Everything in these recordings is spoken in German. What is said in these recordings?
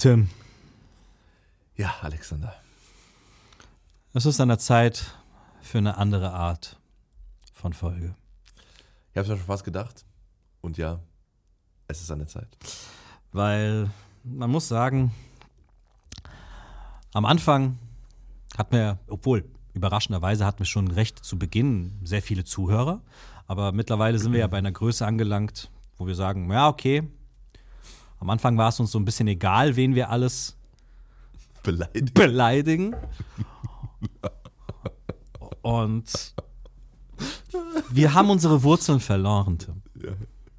Tim, Ja, Alexander. es ist an der Zeit für eine andere Art von Folge. Ich habe mir schon fast gedacht. Und ja, es ist an der Zeit. Weil man muss sagen, am Anfang hatten wir, obwohl überraschenderweise hatten wir schon recht zu Beginn sehr viele Zuhörer, aber mittlerweile sind wir ja bei einer Größe angelangt, wo wir sagen, ja, okay, am Anfang war es uns so ein bisschen egal, wen wir alles Beleidigt. beleidigen. Und wir haben unsere Wurzeln verloren, Tim. Ja.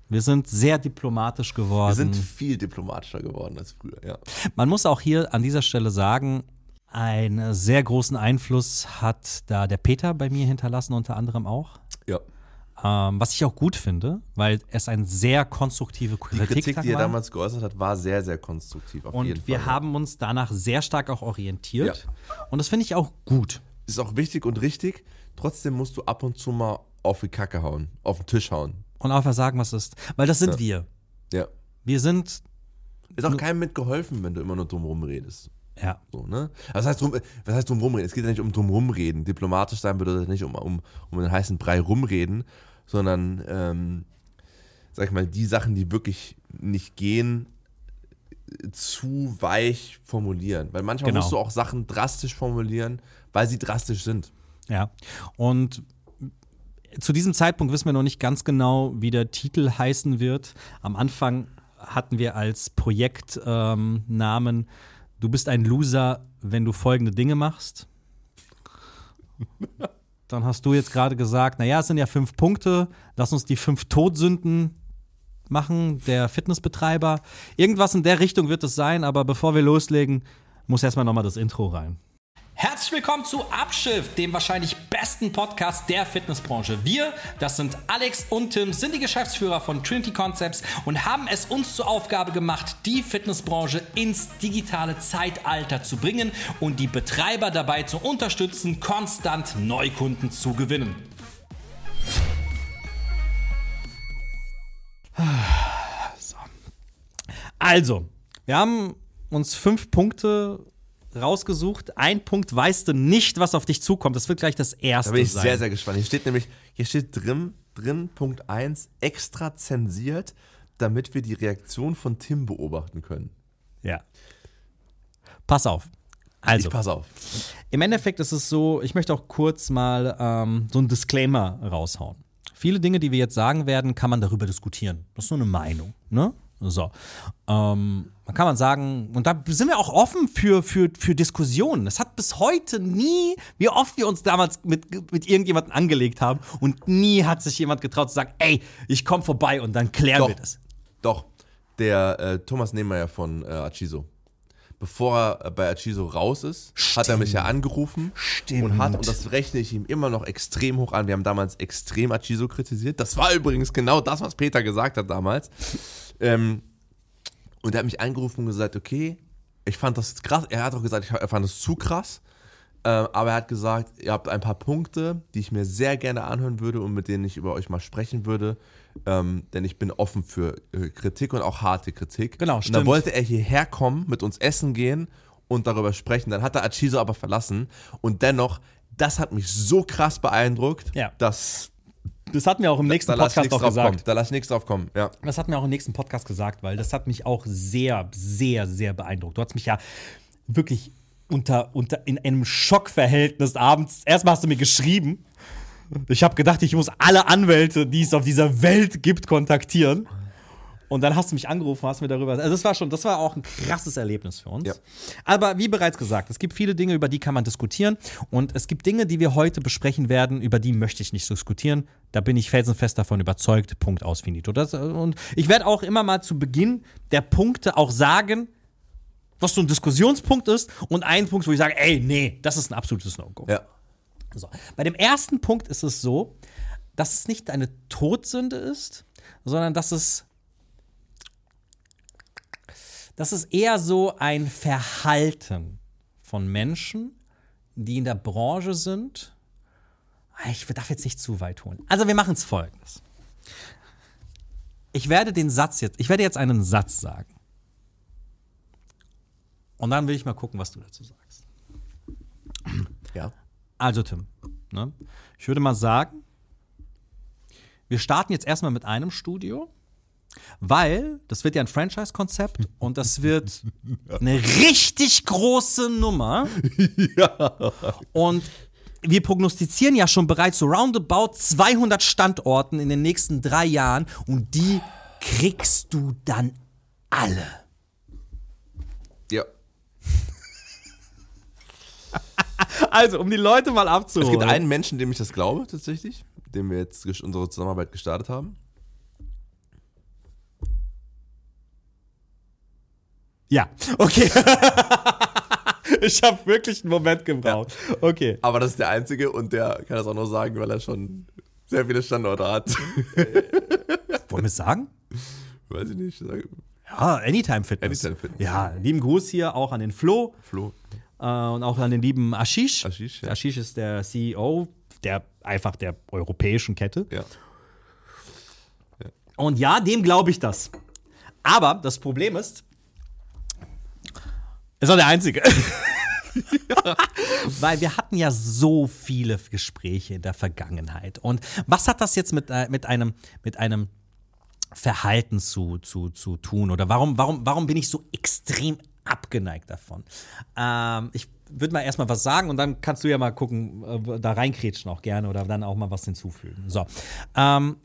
Wir sind sehr diplomatisch geworden. Wir sind viel diplomatischer geworden als früher, ja. Man muss auch hier an dieser Stelle sagen, einen sehr großen Einfluss hat da der Peter bei mir hinterlassen, unter anderem auch. Ja. Ähm, was ich auch gut finde, weil es eine sehr konstruktive Die Kritik, Kritik, die er war. damals geäußert hat, war sehr, sehr konstruktiv. Auf jeden Und wir Fall. haben uns danach sehr stark auch orientiert. Und das finde ich auch gut. Ist auch wichtig und richtig. Trotzdem musst du ab und zu mal auf die Kacke hauen, auf den Tisch hauen. Und einfach sagen, was ist. Weil das sind wir. Ja. Wir sind, Ist auch keinem mitgeholfen, wenn du immer nur drum redest. ja, So, ne? Was heißt drum, was heißt drum rumreden? Es geht ja nicht um drum rumreden. Diplomatisch sein bedeutet nicht um, um, um den heißen Brei rumreden, sondern, ähm, sag ich mal, die Sachen, die wirklich nicht gehen, zu weich formulieren. Weil manchmal Genau. musst du auch Sachen drastisch formulieren, weil sie drastisch sind. ja. Und zu diesem Zeitpunkt wissen wir noch nicht ganz genau, wie der Titel heißen wird. Am Anfang hatten wir als Projektnamen ähm, Du bist ein Loser, wenn du folgende Dinge machst. Dann hast du jetzt gerade gesagt, naja, es sind ja fünf Punkte, lass uns die fünf Todsünden machen, der Fitnessbetreiber. Irgendwas in der Richtung wird es sein, aber bevor wir loslegen, muss erstmal nochmal das Intro rein. Herzlich willkommen zu Abschiff, dem wahrscheinlich besten Podcast der Fitnessbranche. Wir, das sind Alex und Tim, sind die Geschäftsführer von Trinity Concepts und haben es uns zur Aufgabe gemacht, die Fitnessbranche ins digitale Zeitalter zu bringen und die Betreiber dabei zu unterstützen, konstant Neukunden zu gewinnen. So. Also, wir haben uns fünf Punkte rausgesucht. Ein Punkt weißt du nicht, was auf dich zukommt. Das wird gleich das erste Da bin ich sein. sehr, sehr gespannt. Hier steht nämlich, hier steht drin, drin Punkt 1, extra zensiert, damit wir die Reaktion von Tim beobachten können. ja. Pass auf. Also, Ich pass auf. im Endeffekt ist es so, ich möchte auch kurz mal ähm, so ein Disclaimer raushauen. Viele Dinge, die wir jetzt sagen werden, kann man darüber diskutieren. Das ist nur eine Meinung, ne? So. Ähm, man kann man sagen, und da sind wir auch offen für, für, für Diskussionen. Es hat bis heute nie, wie oft wir uns damals mit, mit irgendjemandem angelegt haben und nie hat sich jemand getraut zu sagen, ey, ich komme vorbei und dann klären Doch. wir das. Doch, der äh, Thomas Nehmeyer von äh, Achiso. Bevor er äh, bei Achiso raus ist, hat er mich ja angerufen Stimmt. und hat, und das rechne ich ihm immer noch extrem hoch an. Wir haben damals extrem Achiso kritisiert. Das war übrigens genau das, was Peter gesagt hat damals. Ähm, und er hat mich angerufen und gesagt, okay, ich fand das krass. Er hat auch gesagt, ich, fand es zu krass. Ähm, aber er hat gesagt, ihr habt ein paar Punkte, die ich mir sehr gerne anhören würde und mit denen ich über euch mal sprechen würde. Ähm, denn ich bin offen für äh, Kritik und auch harte Kritik. Genau, Und stimmt. dann wollte er hierher kommen, mit uns essen gehen und darüber sprechen. Dann hat er Achiso aber verlassen. Und dennoch, das hat mich so krass beeindruckt, Ja. dass Das hatten wir auch im nächsten da ich Podcast auch gesagt. kommen. Da lass ich nichts drauf kommen. Ja. Das hat mir auch im nächsten Podcast gesagt, weil das hat mich auch sehr, sehr, sehr beeindruckt. Du hast mich ja wirklich unter, unter in einem Schockverhältnis abends. Erstmal hast du mir geschrieben. Ich habe gedacht, ich muss alle Anwälte, die es auf dieser Welt gibt, kontaktieren. Und dann hast du mich angerufen, hast mir darüber. Also das war schon, das war auch ein krasses Erlebnis für uns. Ja. Aber wie bereits gesagt, es gibt viele Dinge, über die kann man diskutieren. Und es gibt Dinge, die wir heute besprechen werden, über die möchte ich nicht diskutieren. Da bin ich felsenfest davon überzeugt. Punkt aus, finito. Das, und ich werde auch immer mal zu Beginn der Punkte auch sagen, was so ein Diskussionspunkt ist und ein Punkt, wo ich sage, ey, nee, das ist ein absolutes No-Go. Ja. So. Bei dem ersten Punkt ist es so, dass es nicht eine Todsünde ist, sondern dass es, dass es eher so ein Verhalten von Menschen, die in der Branche sind. Ich darf jetzt nicht zu weit holen. Also wir machen es folgendes. Ich werde den Satz jetzt, ich werde jetzt einen Satz sagen. Und dann will ich mal gucken, was du dazu sagst. Ja. Also, Tim, ne? ich würde mal sagen, wir starten jetzt erstmal mit einem Studio, weil das wird ja ein Franchise-Konzept und das wird eine richtig große Nummer. Und wir prognostizieren ja schon bereits so roundabout 200 Standorten in den nächsten drei Jahren und die kriegst du dann alle. Ja. Also, um die Leute mal Es abzuholen. gibt einen Menschen, dem ich das glaube, tatsächlich, dem wir jetzt unsere Zusammenarbeit gestartet haben. Ja, okay. ich habe wirklich einen Moment gebraucht. Okay. Aber das ist der einzige und der kann das auch nur sagen, weil er schon sehr viele Standorte hat. Wollen wir es sagen? Weiß ich nicht. Ja, Anytime Fitness. Anytime Fitness. Ja, lieben Gruß hier auch an den Flo Flo. äh, und auch an den lieben Ashish. Ashish, ja. Ashish ist der CEO der einfach der europäischen Kette. Ja. Und ja, dem glaube ich das. Aber das Problem ist, ist auch der Einzige. Weil wir hatten ja so viele Gespräche in der Vergangenheit. Und was hat das jetzt mit, äh, mit, einem, mit einem Verhalten zu, zu, zu tun? Oder warum, warum, warum bin ich so extrem abgeneigt davon? Ähm, ich würde mal erstmal was sagen und dann kannst du ja mal gucken, äh, da reinkrätschen auch gerne oder dann auch mal was hinzufügen. So. Ähm,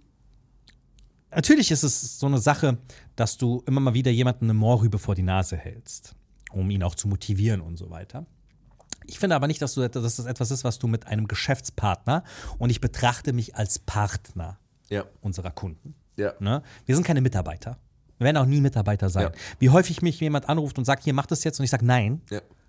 Natürlich ist es so eine Sache, dass du immer mal wieder jemanden eine Moorrübe vor die Nase hältst, um ihn auch zu motivieren und so weiter. Ich finde aber nicht, dass, du, dass das etwas ist, was du mit einem Geschäftspartner und ich betrachte mich als Partner Ja. unserer Kunden. Ja. Ne? Wir sind keine Mitarbeiter. Wir werden auch nie Mitarbeiter sein. Ja. Wie häufig mich jemand anruft und sagt, hier, mach das jetzt und ich sage nein.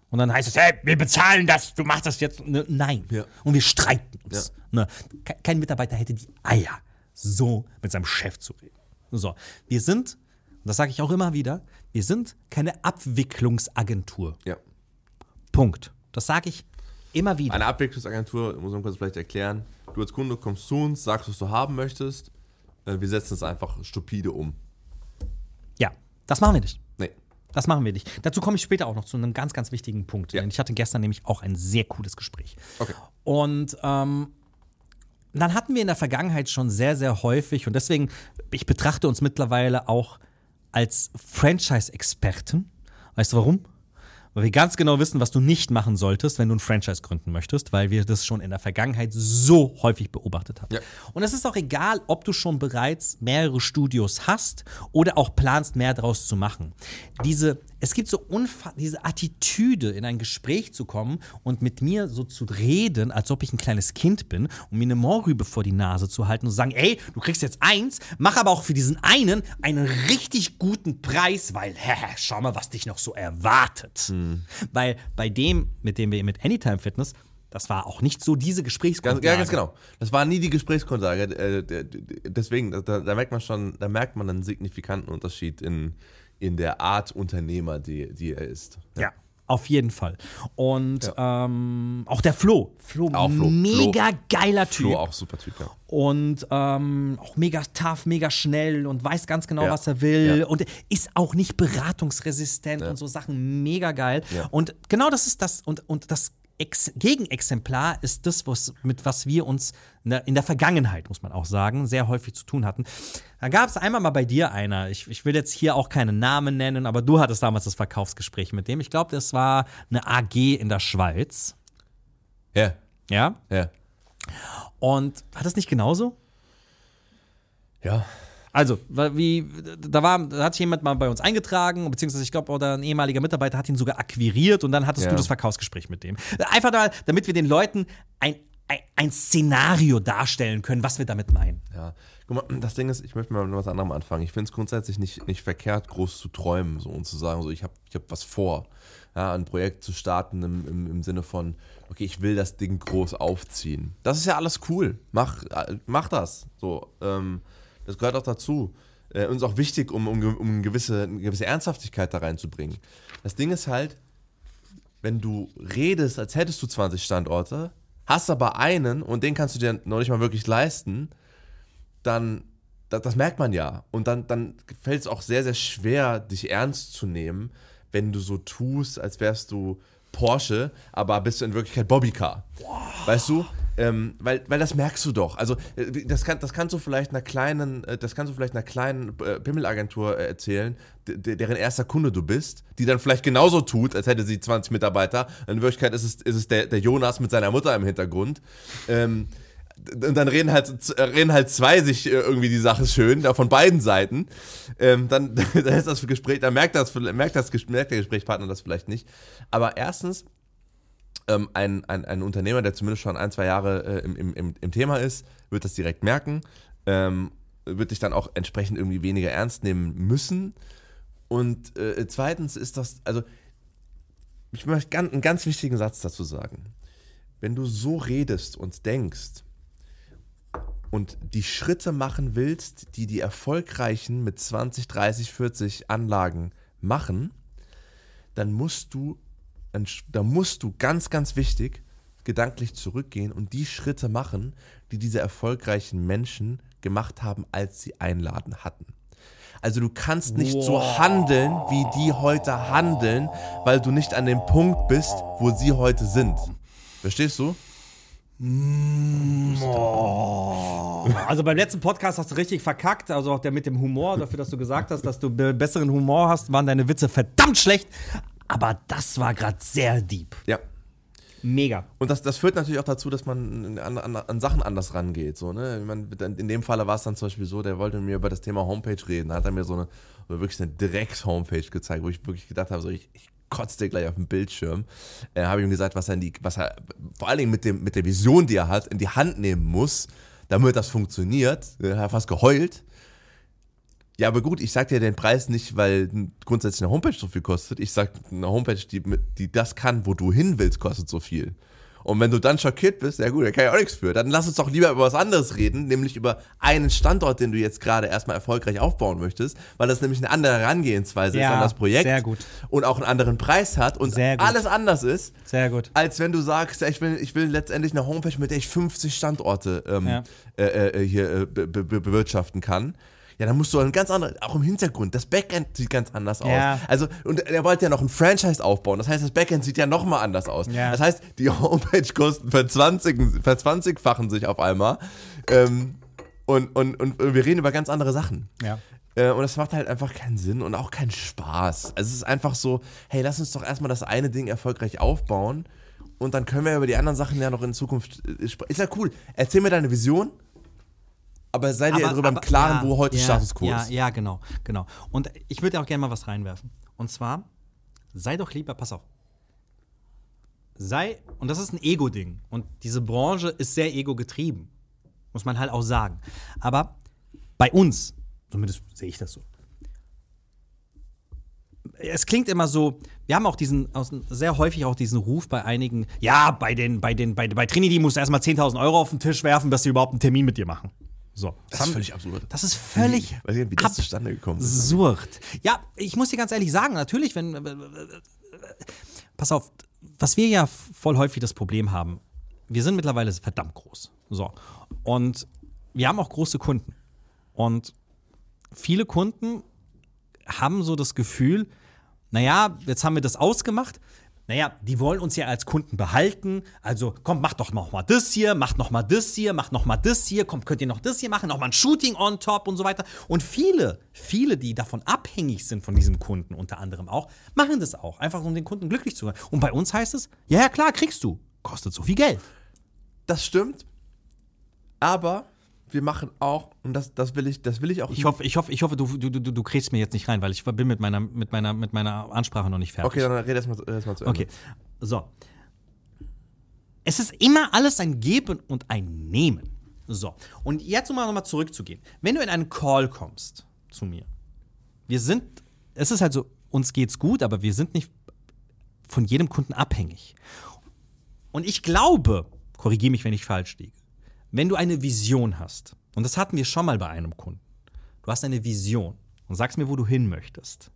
Und dann heißt es, hey, wir bezahlen das, du machst das jetzt. Ne, nein. Und wir streiten uns. Ne? Ke- Kein Mitarbeiter hätte die Eier, so mit seinem Chef zu reden. So, wir sind, und das sage ich auch immer wieder, wir sind keine Abwicklungsagentur. Ja. Punkt. Das sage ich immer wieder. Eine Abwicklungsagentur, muss man kurz vielleicht erklären. Du als Kunde kommst zu uns, sagst, was du haben möchtest. Äh, Wir setzen es einfach stupide um. Ja, das machen wir nicht. Nee. Das machen wir nicht. Dazu komme ich später auch noch zu einem ganz, ganz wichtigen Punkt. Ja. Denn ich hatte gestern nämlich auch ein sehr cooles Gespräch. Okay. Und ähm, dann hatten wir in der Vergangenheit schon sehr, sehr häufig, und deswegen, ich betrachte uns mittlerweile auch als Franchise-Experten. Weißt du warum? Weil wir ganz genau wissen, was du nicht machen solltest, wenn du ein Franchise gründen möchtest, weil wir das schon in der Vergangenheit so häufig beobachtet haben. Ja. Und es ist auch egal, ob du schon bereits mehrere Studios hast oder auch planst, mehr daraus zu machen. Diese, es gibt so diese Attitüde, in ein Gespräch zu kommen und mit mir so zu reden, als ob ich ein kleines Kind bin, um mir eine Moorrübe vor die Nase zu halten und zu sagen, ey, du kriegst jetzt eins, mach aber auch für diesen einen einen richtig guten Preis, weil, hä, schau mal, was dich noch so erwartet. Weil bei dem, mit dem wir mit Anytime Fitness, das war auch nicht so diese Ganz, Gesprächsgrundlage. ja, ganz genau. Das war nie die Gesprächsgrundlage. Äh, Deswegen, da, da merkt man schon, da merkt man einen signifikanten Unterschied in, in der Art Unternehmer, die, die er ist. Ja, auf jeden Fall. Und ähm, auch der Flo. Flo, Auch Flo. mega geiler Typ. Flo auch super Typ, ja. Und ähm, auch mega tough, mega schnell und weiß ganz genau, Ja. was er will. Ja. Und ist auch nicht beratungsresistent und so Sachen mega geil. Ja. Und genau das ist das. Und, und das Ex Gegenexemplar ist das, was, mit was wir uns in der, in der Vergangenheit, muss man auch sagen, sehr häufig zu tun hatten. Da gab es einmal mal bei dir einer, ich, ich will jetzt hier auch keinen Namen nennen, aber du hattest damals das Verkaufsgespräch mit dem. Ich glaube, das war eine AG in der Schweiz. Ja, Ja. ja. Und war das nicht genauso? Ja. Also, wie, da, war, da hat sich jemand mal bei uns eingetragen, beziehungsweise ich glaube, oder ein ehemaliger Mitarbeiter hat ihn sogar akquiriert und dann hattest Ja. du das Verkaufsgespräch mit dem. Einfach da, damit wir den Leuten ein, ein, ein Szenario darstellen können, was wir damit meinen. Ja, guck mal, das Ding ist, ich möchte mal mit was anderem anfangen. Ich finde es grundsätzlich nicht, nicht verkehrt, groß zu träumen so, und zu sagen, so, ich habe ich hab was vor. Ja, ein Projekt zu starten im, im, im Sinne von, okay, ich will das Ding groß aufziehen. Das ist ja alles cool. Mach, äh, mach das. So, ähm, das gehört auch dazu. Äh, und ist auch wichtig, um, um, um eine, gewisse, eine gewisse Ernsthaftigkeit da reinzubringen. Das Ding ist halt, wenn du redest, als hättest du 20 Standorte, hast aber einen und den kannst du dir noch nicht mal wirklich leisten, dann, das, das merkt man ja. Und dann, dann fällt es auch sehr, sehr schwer, dich ernst zu nehmen, wenn du so tust, als wärst du Porsche, aber bist du in Wirklichkeit Bobbycar. Weißt du? Ähm, weil, weil das merkst du doch. Also äh, das, kann, das kannst du vielleicht einer kleinen, äh, das kannst du vielleicht einer kleinen äh, Pimmelagentur äh, erzählen, de- deren erster Kunde du bist, die dann vielleicht genauso tut, als hätte sie 20 Mitarbeiter. In Wirklichkeit ist es, ist es der, der Jonas mit seiner Mutter im Hintergrund. Ähm, und dann reden halt, reden halt zwei sich irgendwie die Sache schön, da von beiden Seiten. Ähm, dann, dann ist das Gespräch, dann merkt, das, merkt, das, merkt der Gesprächspartner das vielleicht nicht. Aber erstens, ähm, ein, ein, ein Unternehmer, der zumindest schon ein, zwei Jahre äh, im, im, im, Thema ist, wird das direkt merken, ähm, wird dich dann auch entsprechend irgendwie weniger ernst nehmen müssen. Und äh, zweitens ist das, also ich möchte ganz, einen ganz wichtigen Satz dazu sagen. Wenn du so redest und denkst und die Schritte machen willst, die die Erfolgreichen mit 20, 30, 40 Anlagen machen, dann musst du, dann, da musst du ganz, ganz wichtig gedanklich zurückgehen und die Schritte machen, die diese erfolgreichen Menschen gemacht haben, als sie Einladen hatten. Also du kannst nicht so handeln, wie die heute handeln, weil du nicht an dem Punkt bist, wo sie heute sind. Verstehst du? Also beim letzten Podcast hast du richtig verkackt, also auch der mit dem Humor, dafür, dass du gesagt hast, dass du be- besseren Humor hast, waren deine Witze verdammt schlecht. Aber das war gerade sehr deep. Ja. Mega. Und das, das führt natürlich auch dazu, dass man an, an, an Sachen anders rangeht. So, ne? Ich mein, in dem Falle war es dann zum Beispiel so, der wollte mit mir über das Thema Homepage reden. Da hat er mir so eine wirklich eine Drecks-Homepage gezeigt, wo ich wirklich gedacht habe, so, ich, ich kotze dir gleich auf den Bildschirm. Äh, habe ich ihm gesagt, was er, in die, was er vor allen Dingen mit, dem, mit der Vision, die er hat, in die Hand nehmen muss, damit das funktioniert. Er hat fast geheult. Ja, aber gut, ich sag dir den Preis nicht, weil grundsätzlich eine Homepage so viel kostet. Ich sag, eine Homepage, die, die das kann, wo du hin willst, kostet so viel. Und wenn du dann schockiert bist, ja gut, da kann ich auch nichts für. Dann lass uns doch lieber über was anderes reden, nämlich über einen Standort, den du jetzt gerade erstmal erfolgreich aufbauen möchtest, weil das nämlich eine andere Herangehensweise Ja, ist an das Projekt. sehr gut. Und auch einen anderen Preis hat und alles anders ist, Sehr gut. als wenn du sagst, ja, ich will, ich will letztendlich eine Homepage, mit der ich 50 Standorte ähm, Ja. äh, äh, hier äh, be be bewirtschaften kann. Ja, dann musst du ein ganz anderes, auch im Hintergrund, das Backend sieht ganz anders Ja. aus. Also, und er wollte ja noch ein Franchise aufbauen. Das heißt, das Backend sieht ja noch mal anders aus. Ja. Das heißt, die Homepage-Kosten verzwanzigfachen sich auf einmal. Ähm, und, und, und wir reden über ganz andere Sachen. Ja. Äh, und das macht halt einfach keinen Sinn und auch keinen Spaß. Also es ist einfach so, hey, lass uns doch erstmal das eine Ding erfolgreich aufbauen und dann können wir über die anderen Sachen ja noch in Zukunft. äh, spre- Ist ja cool. Erzähl mir deine Vision, aber sei dir darüber im Klaren, ja, wo heute ja, Status quo ja, ist. Ja, genau, genau. Und ich würde auch gerne mal was reinwerfen. Und zwar, sei doch lieber, pass auf. Sei, und das ist ein Ego-Ding. Und diese Branche ist sehr ego-getrieben. Muss man halt auch sagen. Aber bei uns, zumindest sehe ich das so. Es klingt immer so, wir haben auch diesen, sehr häufig auch diesen Ruf bei einigen, ja, bei den, bei den, bei, bei Trinity musst du erstmal 10.000 Euro auf den Tisch werfen, dass sie überhaupt einen Termin mit dir machen. So. Das ist völlig absurd. Das ist völlig Weiß ich nicht, wie das zustande gekommen ist. absurd. Ja, ich muss dir ganz ehrlich sagen, natürlich, wenn. äh, Pass auf, was wir ja voll häufig das Problem haben, wir sind mittlerweile verdammt groß. So. Und wir haben auch große Kunden. Und viele Kunden haben so das Gefühl, naja, jetzt haben wir das ausgemacht. Naja, die wollen uns ja als Kunden behalten. Also, komm, mach doch noch mal das hier, mach noch mal das hier, mach noch mal das hier, komm, könnt ihr noch das hier machen, noch mal ein Shooting on top und so weiter. Und viele, viele, die davon abhängig sind von diesem Kunden, unter anderem auch, machen das auch, einfach um den Kunden glücklich zu machen. Und bei uns heißt es, ja, ja, klar, kriegst du. Kostet so viel Geld. Das stimmt. Aber wir machen auch, und das, das will ich, das will ich auch. Ich hoffe, ich hoffe, ich hoffe, du, du, du, du kriegst mir jetzt nicht rein, weil ich bin mit meiner, mit meiner, mit meiner Ansprache noch nicht fertig. Okay, dann red erstmal erst mal zu Ende. Okay, so. Es ist immer alles ein Geben und ein Nehmen. So, und jetzt um mal nochmal zurückzugehen. Wenn du in einen Call kommst zu mir, wir sind, es ist halt so, uns geht's gut, aber wir sind nicht von jedem Kunden abhängig. Und ich glaube, korrigiere mich, wenn ich falsch liege, wenn du eine Vision hast, und das hatten wir schon mal bei einem Kunden, du hast eine Vision und sagst mir, wo du hin möchtest,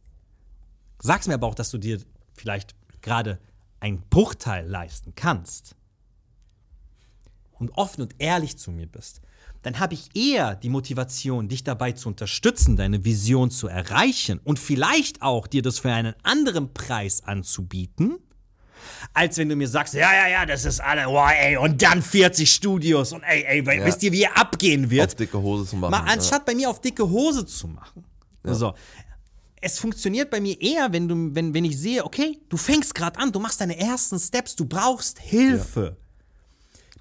sagst mir aber auch, dass du dir vielleicht gerade einen Bruchteil leisten kannst, und offen und ehrlich zu mir bist, dann habe ich eher die Motivation, dich dabei zu unterstützen, deine Vision zu erreichen und vielleicht auch dir das für einen anderen Preis anzubieten, als wenn du mir sagst, ja, ja, ja, das ist alle, wow, ey, und dann 40 Studios und ey, ey, Ja. wisst ihr, wie ihr abgehen wird? Auf dicke Hose zu machen. Mal anstatt bei mir auf dicke Hose zu machen. So. Es funktioniert bei mir eher, wenn, du, wenn, wenn ich sehe, okay, du fängst gerade an, du machst deine ersten Steps, du brauchst Hilfe.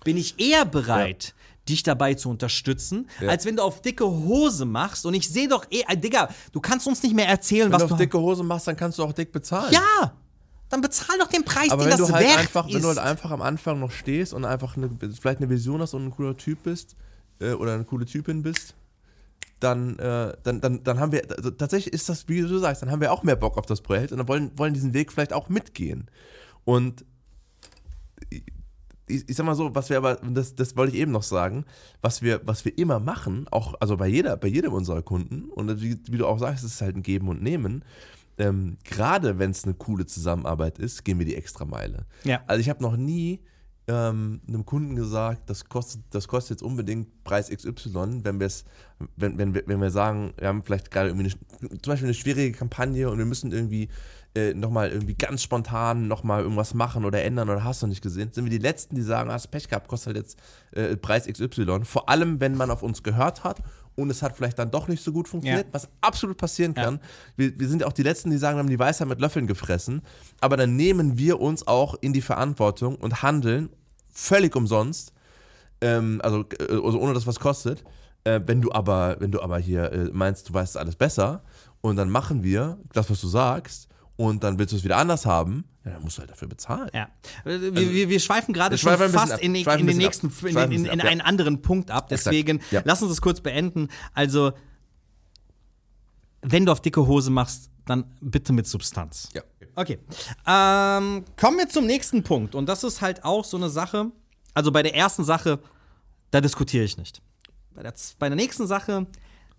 Bin ich eher bereit, dich dabei zu unterstützen, als wenn du auf dicke Hose machst und ich sehe doch eh, Digga, du kannst uns nicht mehr erzählen, Wenn was du du auf dicke Hose machst, dann kannst du auch dick bezahlen. Ja! Dann bezahl doch den Preis, Aber den wenn das du halt wert einfach, ist. wenn du halt einfach am Anfang noch stehst und einfach eine, vielleicht eine Vision hast und ein cooler Typ bist äh, oder eine coole Typin bist, dann, äh, dann, dann, dann haben wir, also tatsächlich ist das, wie du sagst, dann haben wir auch mehr Bock auf das Projekt und dann wollen, wollen diesen Weg vielleicht auch mitgehen. Und ich, ich sag mal so, was wir aber, das, das wollte ich eben noch sagen, was wir, was wir immer machen, auch also bei jeder, bei jedem unserer Kunden, und wie, wie du auch sagst, es ist halt ein Geben und Nehmen. Ähm, Gerade wenn es eine coole Zusammenarbeit ist, gehen wir die extra Meile. Ja. Also ich habe noch nie ähm, einem Kunden gesagt, das kostet, das kostet jetzt unbedingt Preis XY, wenn wir es, wenn, wenn, wir, wenn wir sagen, wir haben vielleicht gerade irgendwie eine, zum Beispiel eine schwierige Kampagne und wir müssen irgendwie äh, nochmal irgendwie ganz spontan nochmal irgendwas machen oder ändern oder hast du nicht gesehen, sind wir die Letzten, die sagen, hast Pech gehabt, kostet halt jetzt äh, Preis XY. Vor allem, wenn man auf uns gehört hat und es hat vielleicht dann doch nicht so gut funktioniert, Ja. was absolut passieren kann. Wir, wir sind auch die Letzten, die sagen, wir haben die Weisheit mit Löffeln gefressen, aber dann nehmen wir uns auch in die Verantwortung und handeln völlig umsonst, ähm, also, äh, also ohne dass was kostet. Äh, wenn du aber, wenn du aber hier äh, meinst, du weißt alles besser und dann machen wir das, was du sagst und dann willst du es wieder anders haben, ja, dann musst du halt dafür bezahlen. Ja. Wir, wir, wir schweifen gerade schon fast in, in den nächsten, ab. in, in, in ab, ja. einen anderen Punkt ab. Deswegen, Ja. lass uns das kurz beenden. Also, wenn du auf dicke Hose machst, dann bitte mit Substanz. Ja. Okay. Ähm, kommen wir zum nächsten Punkt. Und das ist halt auch so eine Sache. Also bei der ersten Sache, da diskutiere ich nicht. Bei der, bei der nächsten Sache,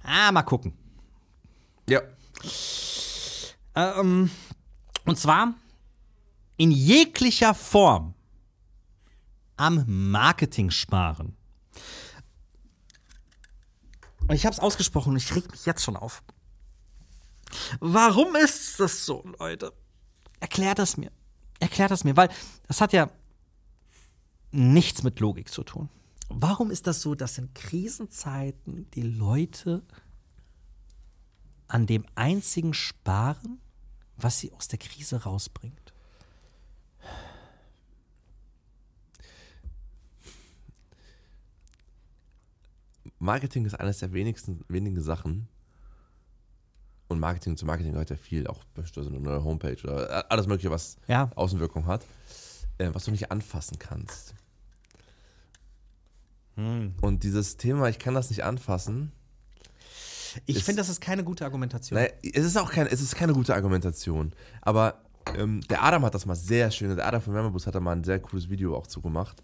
ah, mal gucken. Ja. Ähm, und zwar in jeglicher Form am Marketing sparen. Und ich habe es ausgesprochen und ich reg mich jetzt schon auf. Warum ist das so, Leute? Erklärt das mir. Erklärt das mir, weil das hat ja nichts mit Logik zu tun. Warum ist das so, dass in Krisenzeiten die Leute an dem einzigen sparen, was sie aus der Krise rausbringt? Marketing ist eines der wenigsten wenigen Sachen. Und Marketing zu Marketing gehört ja viel, auch so eine neue Homepage oder alles Mögliche, was Ja. Außenwirkung hat, äh, was du nicht anfassen kannst. Und dieses Thema, ich kann das nicht anfassen, Ich finde, das ist keine gute Argumentation. naja, es ist auch kein, es ist keine gute Argumentation. Aber ähm, der Adam hat das mal sehr schön, der Adam von Wärmebus hat da mal ein sehr cooles Video auch zugemacht.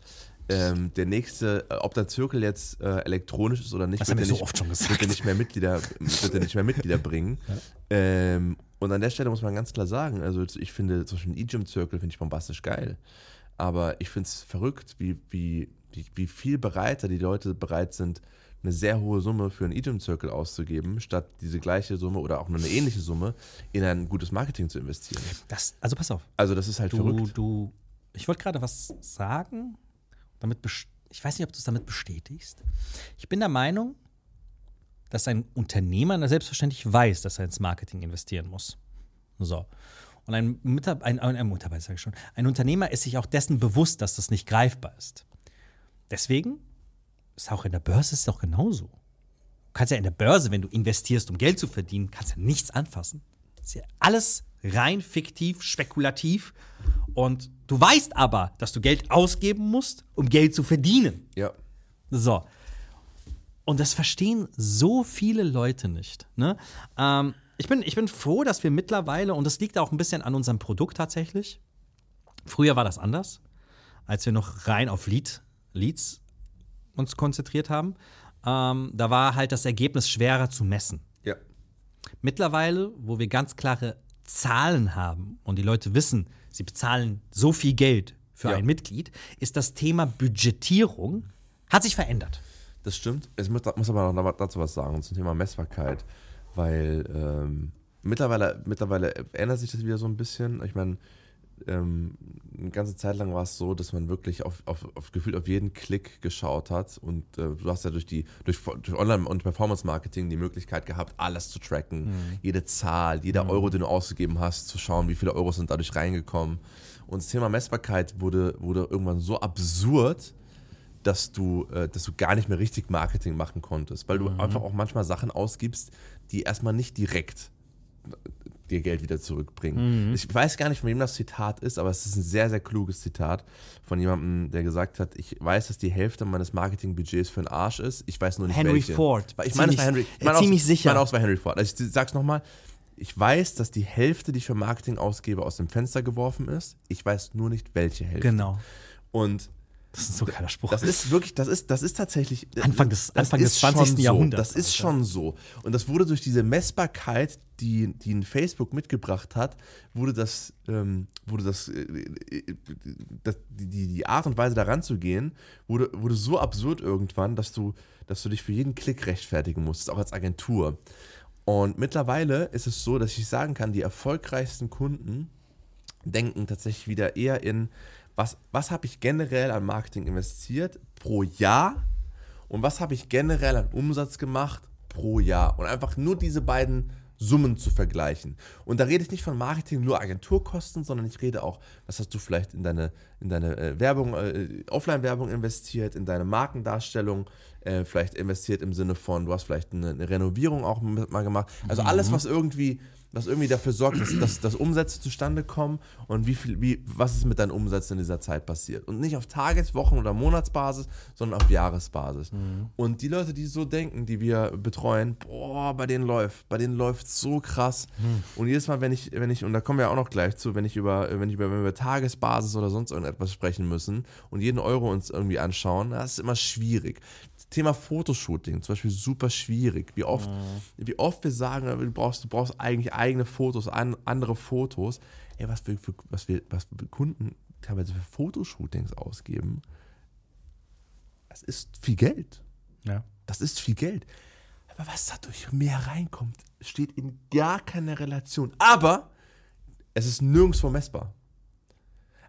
Ähm, der nächste, äh, ob der Zirkel jetzt äh, elektronisch ist oder nicht, Das wird er so nicht, oft schon wird er nicht mehr Mitglieder, wird er nicht mehr Mitglieder bringen. Ähm, und an der Stelle muss man ganz klar sagen, also ich finde zum Beispiel einen E-Gym-Zirkel finde ich bombastisch geil. Aber ich finde es verrückt, wie, wie, wie, wie viel bereiter die Leute bereit sind, eine sehr hohe Summe für einen E-Gym-Zirkel auszugeben, statt diese gleiche Summe oder auch nur eine ähnliche Summe in ein gutes Marketing zu investieren. Das, also pass auf. Also das ist halt Du, verrückt. du, ich wollte gerade was sagen, damit ich weiß nicht, ob du es damit bestätigst. Ich bin der Meinung, dass ein Unternehmer selbstverständlich weiß, dass er ins Marketing investieren muss. So. Und ein, Mitab ein, ein, ein Mitarbeiter, sage ich schon, ein Unternehmer ist sich auch dessen bewusst, dass das nicht greifbar ist. Deswegen ist auch in der Börse ist es auch genauso. Du kannst ja in der Börse, wenn du investierst, um Geld zu verdienen, kannst ja nichts anfassen. Das ist ja alles rein fiktiv, spekulativ. Und du weißt aber, dass du Geld ausgeben musst, um Geld zu verdienen. Ja. So. Und das verstehen so viele Leute nicht. Ne? Ähm, ich, bin, ich bin froh, dass wir mittlerweile, und das liegt auch ein bisschen an unserem Produkt tatsächlich. Früher war das anders, als wir noch rein auf Lead, Leads uns konzentriert haben. Ähm, da war halt das Ergebnis schwerer zu messen. Ja. Mittlerweile, wo wir ganz klare Zahlen haben und die Leute wissen, sie bezahlen so viel Geld für Ja. ein Mitglied, ist das Thema Budgetierung Hat sich verändert. Das stimmt. Ich muss, muss aber noch dazu was sagen zum Thema Messbarkeit, weil ähm, mittlerweile, mittlerweile ändert sich das wieder so ein bisschen. Ich meine, ähm, eine ganze Zeit lang war es so, dass man wirklich auf, auf, auf gefühlt auf jeden Klick geschaut hat und äh, du hast ja durch die durch, durch Online- und Performance-Marketing die Möglichkeit gehabt, alles zu tracken, mhm. jede Zahl, jeder mhm. Euro, den du ausgegeben hast, zu schauen, wie viele Euro sind dadurch reingekommen. Und das Thema Messbarkeit wurde, wurde irgendwann so absurd, dass du, äh, dass du gar nicht mehr richtig Marketing machen konntest, weil du mhm. einfach auch manchmal Sachen ausgibst, die erstmal nicht direkt dir Geld wieder zurückbringen. Mhm. Ich weiß gar nicht, von wem das Zitat ist, aber es ist ein sehr, sehr kluges Zitat von jemandem, der gesagt hat, ich weiß, dass die Hälfte meines Marketingbudgets für einen Arsch ist, ich weiß nur nicht Henry welche. Ford. Ich meine, es war Henry, ich meine ziemlich auch, sicher. Ich meine auch, es war Henry Ford. Also ich sag's nochmal, ich weiß, dass die Hälfte, die ich für Marketing ausgebe, aus dem Fenster geworfen ist. Ich weiß nur nicht, welche Hälfte. Genau. Und das ist so ein geiler Spruch. Das ist wirklich, das ist, das ist tatsächlich. Anfang des, Anfang des 20. So. Jahrhunderts. Das ist schon so. Und das wurde durch diese Messbarkeit, die, die Facebook mitgebracht hat, wurde das, ähm, wurde das, äh, das die, die Art und Weise daran zu gehen, wurde, wurde so absurd irgendwann, dass du, dass du dich für jeden Klick rechtfertigen musst, auch als Agentur. Und mittlerweile ist es so, dass ich sagen kann, die erfolgreichsten Kunden denken tatsächlich wieder eher in was, was habe ich generell an Marketing investiert pro Jahr und was habe ich generell an Umsatz gemacht pro Jahr. Und einfach nur diese beiden Summen zu vergleichen. Und da rede ich nicht von Marketing nur Agenturkosten, sondern ich rede auch, was hast du vielleicht in deine, in deine äh, Werbung, äh, Offline-Werbung investiert, in deine Markendarstellung, äh, vielleicht investiert im Sinne von, du hast vielleicht eine, eine Renovierung auch mal gemacht. Also alles, mhm. was irgendwie was irgendwie dafür sorgt, dass, dass, dass Umsätze zustande kommen und wie viel, wie, was ist mit deinen Umsätzen in dieser Zeit passiert. Und nicht auf Tages-, Wochen- oder Monatsbasis, sondern auf Jahresbasis. Mhm. Und die Leute, die so denken, die wir betreuen, boah, bei denen läuft, bei denen läuft so krass. Mhm. Und jedes Mal, wenn ich, wenn ich, und da kommen wir auch noch gleich zu, wenn ich über, wenn ich über, wenn wir über Tagesbasis oder sonst irgendetwas sprechen müssen und jeden Euro uns irgendwie anschauen, das ist immer schwierig. Thema Fotoshooting, zum Beispiel super schwierig. Wie oft, mhm. wie oft wir sagen, du brauchst, du brauchst eigentlich eigene Fotos, an, andere Fotos. Ey, was wir, für, was wir, was wir Kunden teilweise für Fotoshootings ausgeben, das ist viel Geld. Ja. Das ist viel Geld. Aber was dadurch mehr reinkommt, steht in gar keiner Relation. Aber es ist nirgendwo messbar.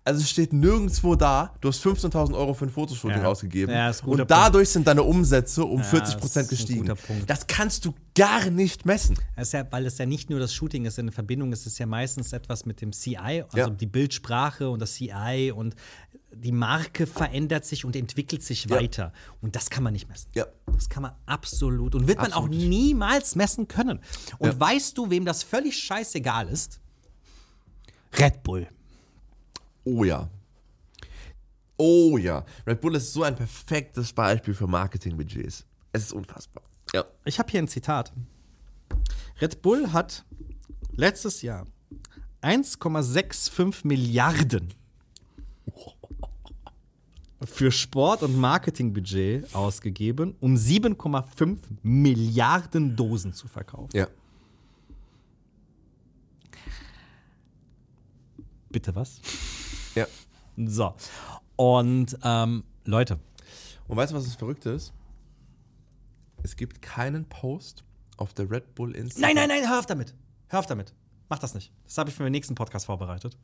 Also es steht nirgendwo da, du hast 15.000 Euro für ein Fotoshooting ja. ausgegeben ja, und dadurch Punkt. sind deine Umsätze um ja, 40% gestiegen. Das kannst du gar nicht messen. Das ja, weil es ja nicht nur das Shooting ist, in Verbindung ist es ja meistens etwas mit dem CI, also die Bildsprache und das CI und die Marke verändert sich und entwickelt sich weiter. Und das kann man nicht messen. Ja. Das kann man absolut und wird absolut. man auch niemals messen können. Und weißt du, wem das völlig scheißegal ist? Red Bull. Oh ja. Oh ja. Red Bull ist so ein perfektes Beispiel für Marketingbudgets. Es ist unfassbar. Ja. Ich habe hier ein Zitat. Red Bull hat letztes Jahr 1,65 Milliarden für Sport- und Marketingbudget ausgegeben, um 7,5 Milliarden Dosen zu verkaufen. Ja. Bitte was? So. Und ähm, Leute. Und weißt du, was das Verrückte ist? Es gibt keinen Post auf der Red Bull Instagram. Nein, nein, nein, hör auf damit. Hör auf damit. Mach das nicht. Das habe ich für den nächsten Podcast vorbereitet.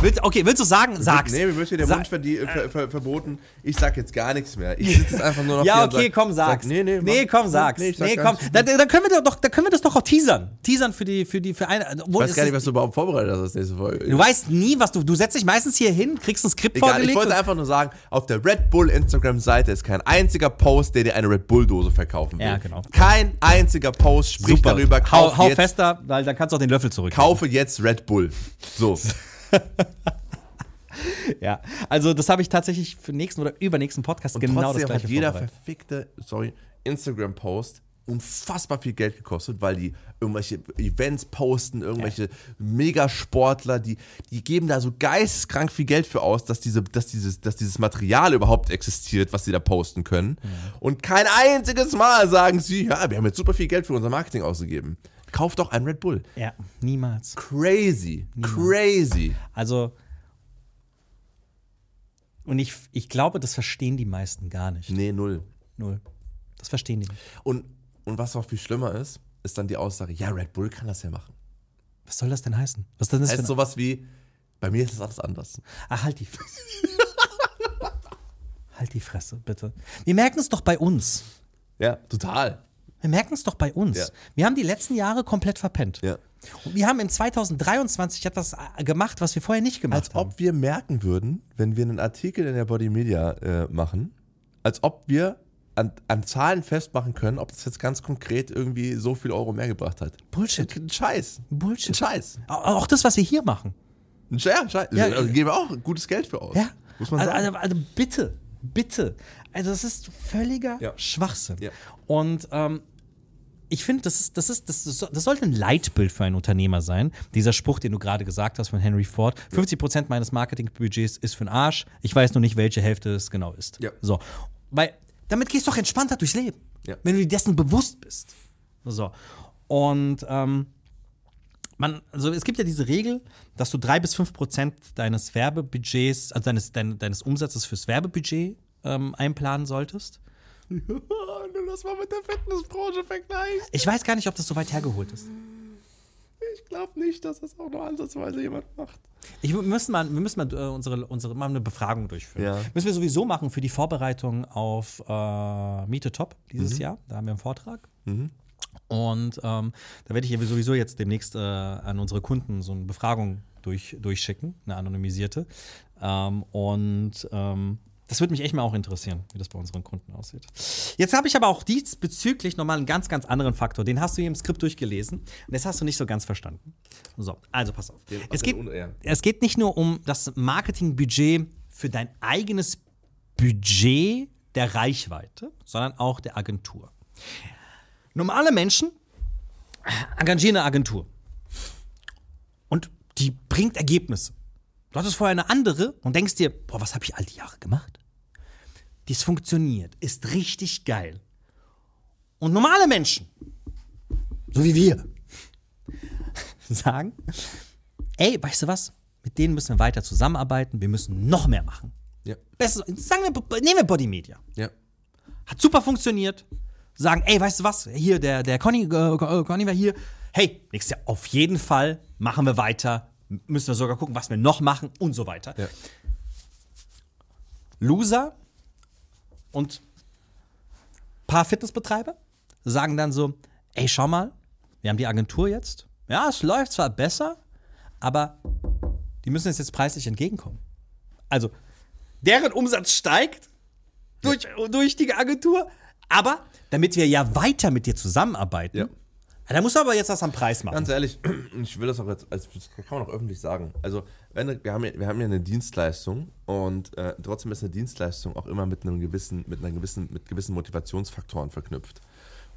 Willst, okay, willst du sagen? Sag's. Nee, mir wird hier der Sa Mund ver ver ver verboten. Ich sag jetzt gar nichts mehr. Ich sitze jetzt einfach nur noch Ja, okay, sag, komm, sag's. Sag, nee, nee, nee, komm, sag's. Nee, nee komm. Da, da, können wir doch, da können wir das doch auch teasern. Teasern für die, für die, für eine. Ich weiß gar nicht, was du überhaupt vorbereitet hast als nächste Folge. Du weißt nie, was du. Du setzt dich meistens hier hin, kriegst ein Skript Egal, vorgelegt. Ich wollte einfach nur sagen, auf der Red Bull Instagram-Seite ist kein einziger Post, der dir eine Red Bull-Dose verkaufen will. Ja, genau. Kein einziger Post spricht Super. darüber. Kauf hau, hau fester, weil dann kannst du auch den Löffel zurück. Kaufe jetzt Red Bull. So. ja, also das habe ich tatsächlich für nächsten oder übernächsten Podcast und genau das gleiche hat jeder verfickte, sorry, Instagram-Post unfassbar viel Geld gekostet, weil die irgendwelche Events posten, irgendwelche ja. Megasportler, die, die geben da so geisteskrank viel Geld für aus, dass, diese, dass, dieses, dass dieses Material überhaupt existiert, was sie da posten können. Ja. Und kein einziges Mal sagen sie, ja, wir haben jetzt super viel Geld für unser Marketing ausgegeben. Kauf doch ein Red Bull. Ja, niemals. Crazy. Niemals. Crazy. Also, Und ich, ich glaube, das verstehen die meisten gar nicht. Nee, null. Null. Das verstehen die nicht. Und, und was noch viel schlimmer ist, ist dann die Aussage, ja, Red Bull kann das ja machen. Was soll das denn heißen? Was denn das heißt sowas wie, bei mir ist das alles anders. Ach, halt die Fresse. halt die Fresse, bitte. Wir merken es doch bei uns. Ja, total. Wir merken es doch bei uns. Ja. Wir haben die letzten Jahre komplett verpennt. Ja. Und wir haben im 2023 etwas äh, gemacht, was wir vorher nicht gemacht Als haben. ob wir merken würden, wenn wir einen Artikel in der Body Media äh, machen, als ob wir an, an Zahlen festmachen können, ob das jetzt ganz konkret irgendwie so viel Euro mehr gebracht hat. Bullshit. Ein Scheiß. Ein Bullshit. Scheiß. Au- Auch das, was wir hier machen. Ein Scheiß. Ein Scheiß. Ja, also, geben wir auch gutes Geld für aus. Ja. Muss man also, sagen. also, also bitte, bitte. Also das ist völliger Ja. Schwachsinn. Ja. Und ähm, ich finde, das ist, das ist, das ist, das sollte ein Leitbild für einen Unternehmer sein. Dieser Spruch, den du gerade gesagt hast von Henry Ford: 50 Prozent meines Marketingbudgets ist für den Arsch. Ich weiß nur nicht, welche Hälfte es genau ist. Ja. So, weil damit gehst du doch entspannter durchs Leben, Ja. wenn du dir dessen bewusst bist. So und ähm, man, also es gibt ja diese Regel, dass du drei bis fünf Prozent deines Werbebudgets, also deines, dein, deines Umsatzes fürs Werbebudget ähm, einplanen solltest. Du das mal mit der Fitnessbranche vergleichst. Ich weiß gar nicht, ob das so weit hergeholt ist. Ich glaube nicht, dass das auch nur ansatzweise jemand macht. Ich, wir müssen mal, wir müssen mal äh, unsere, unsere mal eine Befragung durchführen. Ja. Müssen wir sowieso machen für die Vorbereitung auf äh, Miete Top dieses Jahr. Da haben wir einen Vortrag. Und ähm, da werde ich sowieso jetzt demnächst äh, an unsere Kunden so eine Befragung durch, durchschicken, eine anonymisierte. Ähm, und ähm, das würde mich echt mal auch interessieren, wie das bei unseren Kunden aussieht. Jetzt habe ich aber auch diesbezüglich nochmal einen ganz, ganz anderen Faktor. Den hast du hier im Skript durchgelesen und das hast du nicht so ganz verstanden. So, also pass auf. was Es geht, es geht nicht nur um das Marketingbudget für dein eigenes Budget der Reichweite, sondern auch der Agentur. Normale Menschen engagieren eine Agentur. Und die bringt Ergebnisse. Du hattest vorher eine andere und denkst dir, boah, was habe ich all die Jahre gemacht? Dies funktioniert, ist richtig geil. Und normale Menschen, so wie wir, sagen, ey, weißt du was? Mit denen müssen wir weiter zusammenarbeiten, wir müssen noch mehr machen. Ja. Bestes, sagen wir, nehmen wir Body Media. Ja. Hat super funktioniert. Sagen, ey, weißt du was? Hier, der, der Conny, äh, Conny war hier. Hey, nächstes Jahr auf jeden Fall machen wir weiter. Müssen wir sogar gucken, was wir noch machen und so weiter. Ja. Loser und paar Fitnessbetreiber sagen dann so, ey, schau mal, wir haben die Agentur jetzt. Ja, es läuft zwar besser, aber die müssen uns jetzt preislich entgegenkommen. Also, deren Umsatz steigt durch, durch die Agentur, aber damit wir ja weiter mit dir zusammenarbeiten, Ja. Da musst du aber jetzt was am Preis machen. Ganz ehrlich, ich will das auch jetzt, also das kann man auch öffentlich sagen. Also, wenn, wir, haben ja, wir haben ja eine Dienstleistung und äh, trotzdem ist eine Dienstleistung auch immer mit einem gewissen, mit einer gewissen, mit gewissen Motivationsfaktoren verknüpft.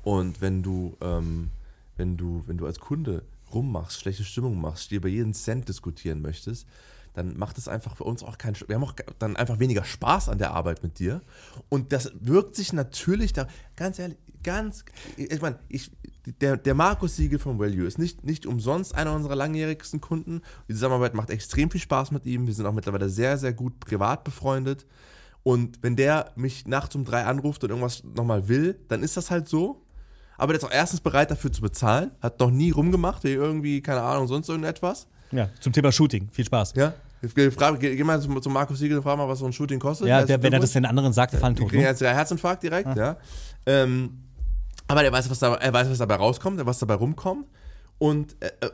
Und wenn du, ähm, wenn du, wenn du als Kunde rummachst, schlechte Stimmung machst, dir über jeden Cent diskutieren möchtest, dann macht es einfach für uns auch keinen. Wir haben auch dann einfach weniger Spaß an der Arbeit mit dir. Und das wirkt sich natürlich da, ganz ehrlich, ganz, ich meine, ich, der, der Markus Siegel von Value ist nicht, nicht umsonst einer unserer langjährigsten Kunden. Die Zusammenarbeit macht extrem viel Spaß mit ihm. Wir sind auch mittlerweile sehr, sehr gut privat befreundet. Und wenn der mich nachts um drei anruft und irgendwas nochmal will, dann ist das halt so. Aber der ist auch erstens bereit dafür zu bezahlen, hat noch nie rumgemacht, wie irgendwie, keine Ahnung, sonst irgendetwas. Ja, zum Thema Shooting. Viel Spaß. Ja. Geh, frag, geh, geh mal zum, zum Markus Siegel und frag mal, was so ein Shooting kostet. Ja, der, wenn er das den anderen sagt, der fallen tot. Ne? Herzinfarkt direkt, ja. Ähm, aber der weiß, was dabei, er weiß, was dabei rauskommt, was dabei rumkommt. Und äh, äh,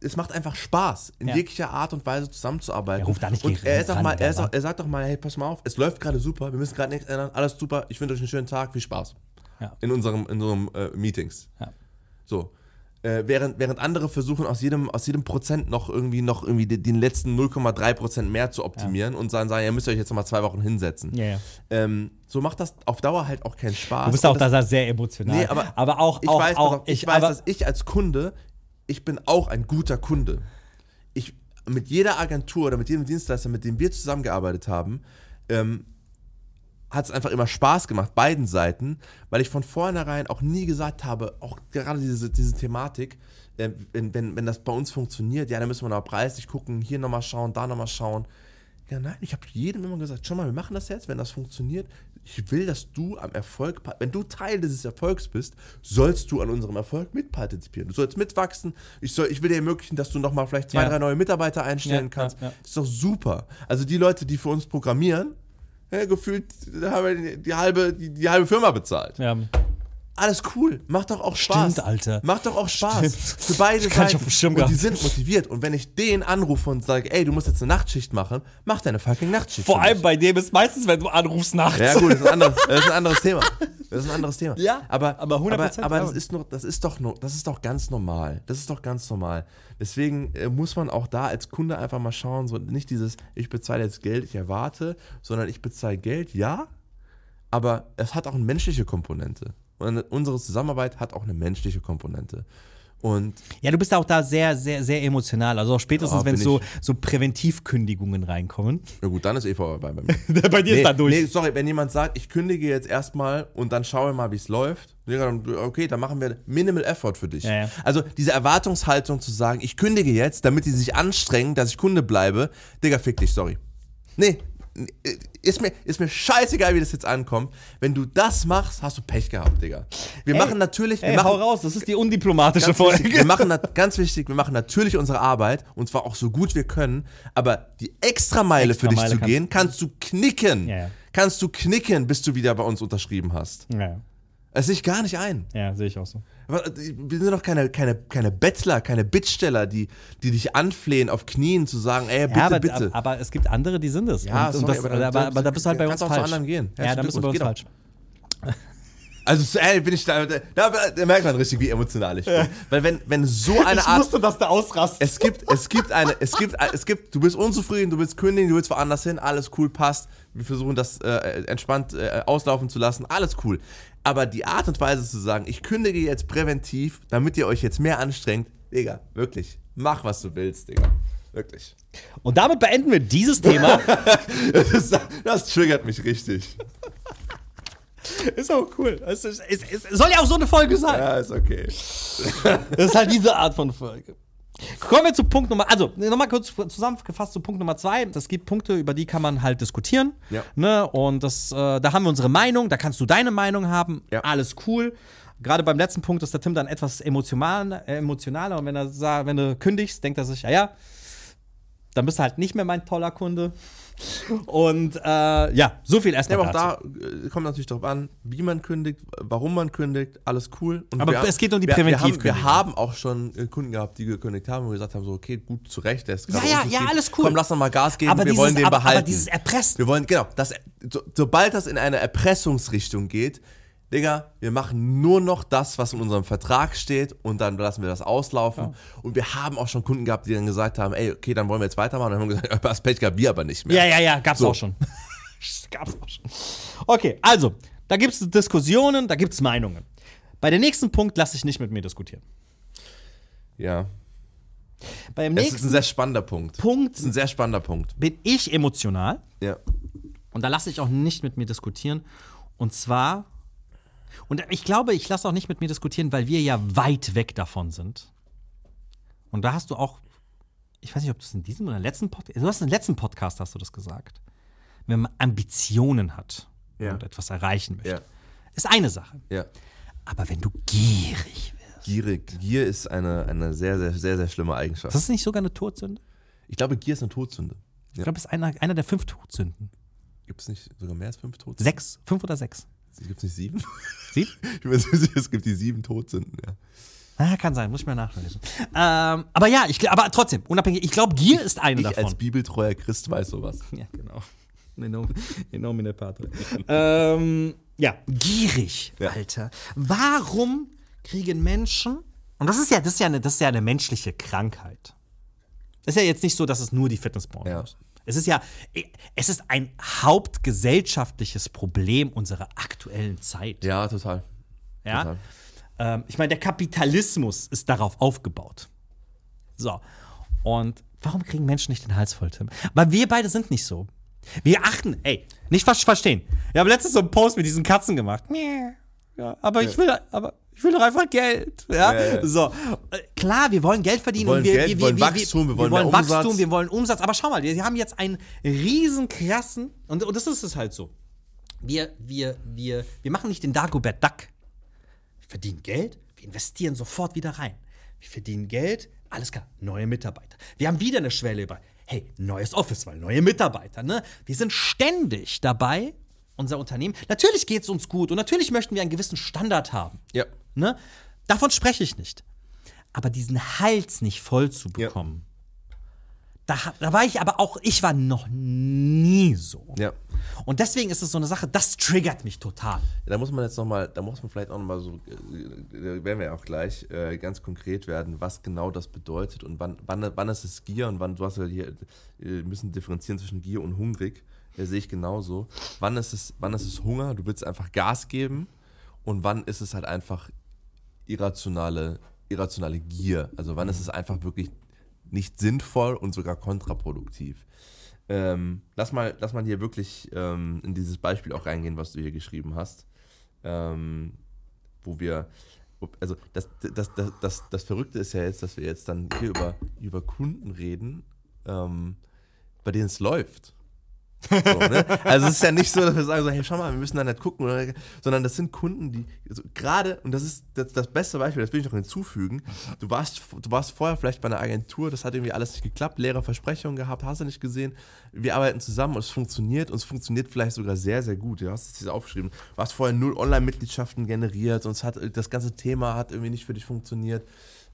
es macht einfach Spaß, in Ja. jeglicher Art und Weise zusammenzuarbeiten. Er ruft da nicht und er, ist auch mal, er, ist auch, er sagt doch mal, hey, pass mal auf, es läuft gerade super, wir müssen gerade nichts ändern, alles super, ich wünsche euch einen schönen Tag, viel Spaß. Ja. In unserem, in unserem äh, Meetings. Ja. So. Äh, während, während andere versuchen, aus jedem, aus jedem Prozent noch irgendwie, noch irgendwie den, den letzten 0,3 Prozent mehr zu optimieren und dann sagen, ihr müsst euch jetzt noch mal zwei Wochen hinsetzen. Ja, ja. Ähm, so macht das auf Dauer halt auch keinen Spaß. Du bist auch das, da sehr emotional. Nee, aber, aber auch, ich auch, weiß, auch ich, ich, weiß, dass ich als Kunde, ich bin auch ein guter Kunde. Ich, mit jeder Agentur oder mit jedem Dienstleister, mit dem wir zusammengearbeitet haben, ähm, hat es einfach immer Spaß gemacht, beiden Seiten, weil ich von vornherein auch nie gesagt habe, auch gerade diese, diese Thematik, äh, wenn, wenn, wenn das bei uns funktioniert, ja, dann müssen wir noch preislich gucken, hier nochmal schauen, da nochmal schauen. Ja, nein, ich habe jedem immer gesagt, schau mal, wir machen das jetzt, wenn das funktioniert. Ich will, dass du am Erfolg, wenn du Teil dieses Erfolgs bist, sollst du an unserem Erfolg mitpartizipieren. Du sollst mitwachsen. Ich, soll, ich will dir ermöglichen, dass du nochmal vielleicht zwei, Ja. drei neue Mitarbeiter einstellen Ja, kannst. ja, ist doch super. Also die Leute, die für uns programmieren, gefühlt haben wir die, die, halbe, die, die halbe Firma bezahlt. Ja. Alles cool. Macht doch auch Spaß. Stimmt, Alter. Macht doch auch Spaß. Stimmt. Für beide Kann ich Seiten. auf dem Schirm und die sind motiviert. Und wenn ich den anrufe und sage, ey, du musst jetzt eine Nachtschicht machen, mach deine fucking Nachtschicht. Vor allem bei dem ist meistens, wenn du anrufst nachts. Ja, gut, das ist, ein anderes, das ist ein anderes Thema. Das ist ein anderes Thema. Ja, aber, aber 100% aber, aber das ist noch, das ist doch das ist doch ganz normal. Das ist doch ganz normal. Deswegen äh, muss man auch da als Kunde einfach mal schauen, so nicht dieses, ich bezahle jetzt Geld, ich erwarte, sondern ich bezahle Geld, ja, aber es hat auch eine menschliche Komponente. Und unsere Zusammenarbeit hat auch eine menschliche Komponente. Und Ja, du bist auch da sehr, sehr, sehr emotional. Also auch spätestens, Ja, wenn so, so Präventivkündigungen reinkommen. na gut, dann ist eh vorbei bei mir. bei dir Nee, ist da durch. nee, sorry, wenn jemand sagt, ich kündige jetzt erstmal und dann schauen wir mal, wie es läuft. Digga, dann, Okay, dann machen wir Minimal Effort für dich. Ja, ja. Also diese Erwartungshaltung zu sagen, ich kündige jetzt, damit die sich anstrengen, dass ich Kunde bleibe, Digga, fick dich, sorry. Nee, ist mir, ist mir scheißegal, wie das jetzt ankommt. Wenn du das machst, hast du Pech gehabt, Digga. Wir Ey, machen natürlich, wir Ey, machen, hau raus, das ist die undiplomatische Ganz wichtig, Folge. wir machen ganz wichtig, wir machen natürlich unsere Arbeit und zwar auch so gut wir können, aber die Extrameile für dich Extrameile zu kannst- gehen, kannst du knicken. Ja, ja. Kannst du knicken, bis du wieder bei uns unterschrieben hast. Ja, Das sehe ich gar nicht ein. ja sehe ich auch so. Aber Wir sind doch keine, keine, keine Bettler, keine Bittsteller, die, die dich anflehen auf Knien zu sagen, ey, bitte, ja, aber, bitte. aber es gibt andere, die sind es. Ja, und, und sorry, das, aber aber, dann- aber, aber da bist du halt bei uns kannst auch zu falsch. anderen gehen. Ja, da Herzlichen bist du bei uns falsch. Also, ey, bin ich da, da, da, da merkt man richtig, wie emotional ich bin. Weil wenn, wenn so eine Art dass der ausrastet. es gibt, es gibt eine, es gibt, es gibt, du bist unzufrieden, du willst kündigen, du willst woanders hin, alles cool, passt. Wir versuchen das äh, entspannt äh, auslaufen zu lassen, alles cool. Aber die Art und Weise zu sagen, ich kündige jetzt präventiv, damit ihr euch jetzt mehr anstrengt, Digga, wirklich, mach was du willst, Digga. Wirklich. Und damit beenden wir dieses Thema. Das, das triggert mich richtig. ist auch cool. Es, ist, es, es soll ja auch so eine Folge sein. Ja, ist okay. Das ist halt diese Art von Folge. Kommen wir zu Punkt Nummer, also nochmal kurz zusammengefasst zu Punkt Nummer zwei. Es gibt Punkte, über die kann man halt diskutieren. Ja. Ne? Und das, äh, da haben wir unsere Meinung, da kannst du deine Meinung haben. Ja. Alles cool. Gerade beim letzten Punkt ist der Tim dann etwas emotional, äh, emotionaler. Und wenn er wenn du kündigst, denkt er sich, ja, ja, dann bist du halt nicht mehr mein toller Kunde. Und äh, ja, so viel Ja, erstmal aber auch dazu. da äh, kommt natürlich darauf an, wie man kündigt, warum man kündigt, alles cool. Und Aber wir es geht um die wir, wir, haben, wir Präventivkündigung. haben auch schon äh, Kunden gehabt, die gekündigt haben und gesagt haben, so, okay, gut, zu Recht, der ist gerade Ja, ja, ja, alles cool. Komm, lass noch mal Gas geben, Aber wir dieses- wollen den behalten. aber dieses Erpressen. Wir wollen, genau, das, so, sobald das in eine Erpressungsrichtung geht, Digga, wir machen nur noch das, was in unserem Vertrag steht und dann lassen wir das auslaufen. Und wir haben auch schon Kunden gehabt, die dann gesagt haben, ey, okay, dann wollen wir jetzt weitermachen. Und dann haben wir gesagt, das Pech gehabt, wir aber nicht mehr. Ja, ja, ja, gab's So. auch schon. gab's auch schon. Okay, also, da gibt's Diskussionen, da gibt's Meinungen. Bei dem nächsten Punkt lasse ich nicht mit mir diskutieren. ja. Beim Das ist ein sehr spannender Punkt. Punkt Das ist ein sehr spannender Punkt. bin ich emotional Ja. und da lasse ich auch nicht mit mir diskutieren. Und zwar, und ich glaube, ich lasse auch nicht mit mir diskutieren, weil wir ja weit weg davon sind. Und da hast du auch, ich weiß nicht, ob du es in diesem oder letzten Podcast, du hast im letzten Podcast hast du das gesagt. Wenn man Ambitionen hat Ja. und etwas erreichen möchte, Ja. ist eine Sache. Ja. Aber wenn du gierig wirst, Gierig. Gier ist eine, eine sehr, sehr, sehr, sehr schlimme Eigenschaft. das ist nicht sogar eine Todsünde? Ich glaube, Gier ist eine Todsünde. Ich glaube, das ist einer, einer der fünf Todsünden. Gibt es nicht sogar mehr als fünf Todsünden? Sechs, fünf oder sechs? Gibt es nicht sieben? Sieben? Ich mir sicher, es gibt die sieben Todsünden, ja. Ah, kann sein, muss ich mal nachlesen. Ähm, aber ja, ich, aber trotzdem, unabhängig, ich glaube, Gier ist eine Ich davon. als bibeltreuer Christ weiß sowas. ja, genau. Nomine Patre. ähm, ja, gierig, Ja. Alter. Warum kriegen Menschen, und das ist ja, das ist ja, eine, das ist ja eine menschliche Krankheit. Das ist ja jetzt nicht so, dass es nur die Fitnessbranche Ja. ist. Es ist ja, es ist ein hauptgesellschaftliches Problem unserer aktuellen Zeit. Ja, total. Ja? Total. Ähm, ich meine, der Kapitalismus ist darauf aufgebaut. So. Und warum kriegen Menschen nicht den Hals voll, Tim? Weil wir beide sind nicht so. Wir achten, ey, nicht falsch verstehen. Wir haben letztens so einen Post mit diesen Katzen gemacht. Ja, aber ich will, aber Ich will doch einfach Geld. Ja? Ja. So. Äh, Klar, wir wollen Geld verdienen Wir wollen und wir, Geld, wir, wir wollen wir, Wachstum, wir wollen wollen Wachstum, Umsatz. wir wollen Umsatz. Aber schau mal, wir haben jetzt einen riesen krassen, und, und das ist es halt so. Wir, wir, wir, wir machen nicht den Dagobert Duck. Wir verdienen Geld, wir investieren sofort wieder rein. Wir verdienen Geld, alles klar, neue Mitarbeiter. Wir haben wieder eine Schwelle über, hey, neues Office, weil neue Mitarbeiter, ne? Wir sind ständig dabei, unser Unternehmen. Natürlich geht es uns gut und natürlich möchten wir einen gewissen Standard haben. Ja. Ne? Davon spreche ich nicht. Aber diesen Hals nicht voll zu bekommen, da, ha- da war ich aber auch, ich war noch nie so. Ja. Und deswegen ist es so eine Sache, das triggert mich total. Da muss man jetzt nochmal, da muss man vielleicht auch nochmal so, äh, da werden wir ja auch gleich äh, ganz konkret werden, was genau das bedeutet und wann, wann, wann ist es Gier und wann, du hast ja hier, wir müssen differenzieren zwischen Gier und hungrig, äh, sehe ich genauso. Wann ist, es, wann ist es Hunger, du willst einfach Gas geben und wann ist es halt einfach irrationale, irrationale Gier, also wann ist es einfach wirklich nicht sinnvoll und sogar kontraproduktiv. Ähm, lass, mal, lass mal hier wirklich ähm, in dieses Beispiel auch reingehen, was du hier geschrieben hast. Ähm, wo wir, also das, das, das, das, das Verrückte ist ja jetzt, dass wir jetzt dann hier über, über Kunden reden, ähm, bei denen es läuft. So, ne? Also es ist ja nicht so, dass wir sagen so, hey, schau mal, wir müssen da nicht gucken, sondern das sind Kunden, die also gerade, und das ist das, das beste Beispiel, das will ich noch hinzufügen, du warst, du warst vorher vielleicht bei einer Agentur, das hat irgendwie alles nicht geklappt, leere Versprechungen gehabt, hast du nicht gesehen, wir arbeiten zusammen und es funktioniert und es funktioniert vielleicht sogar sehr, sehr gut, du hast es hier aufgeschrieben, du hast vorher null Online-Mitgliedschaften generiert und es hat, das ganze Thema hat irgendwie nicht für dich funktioniert,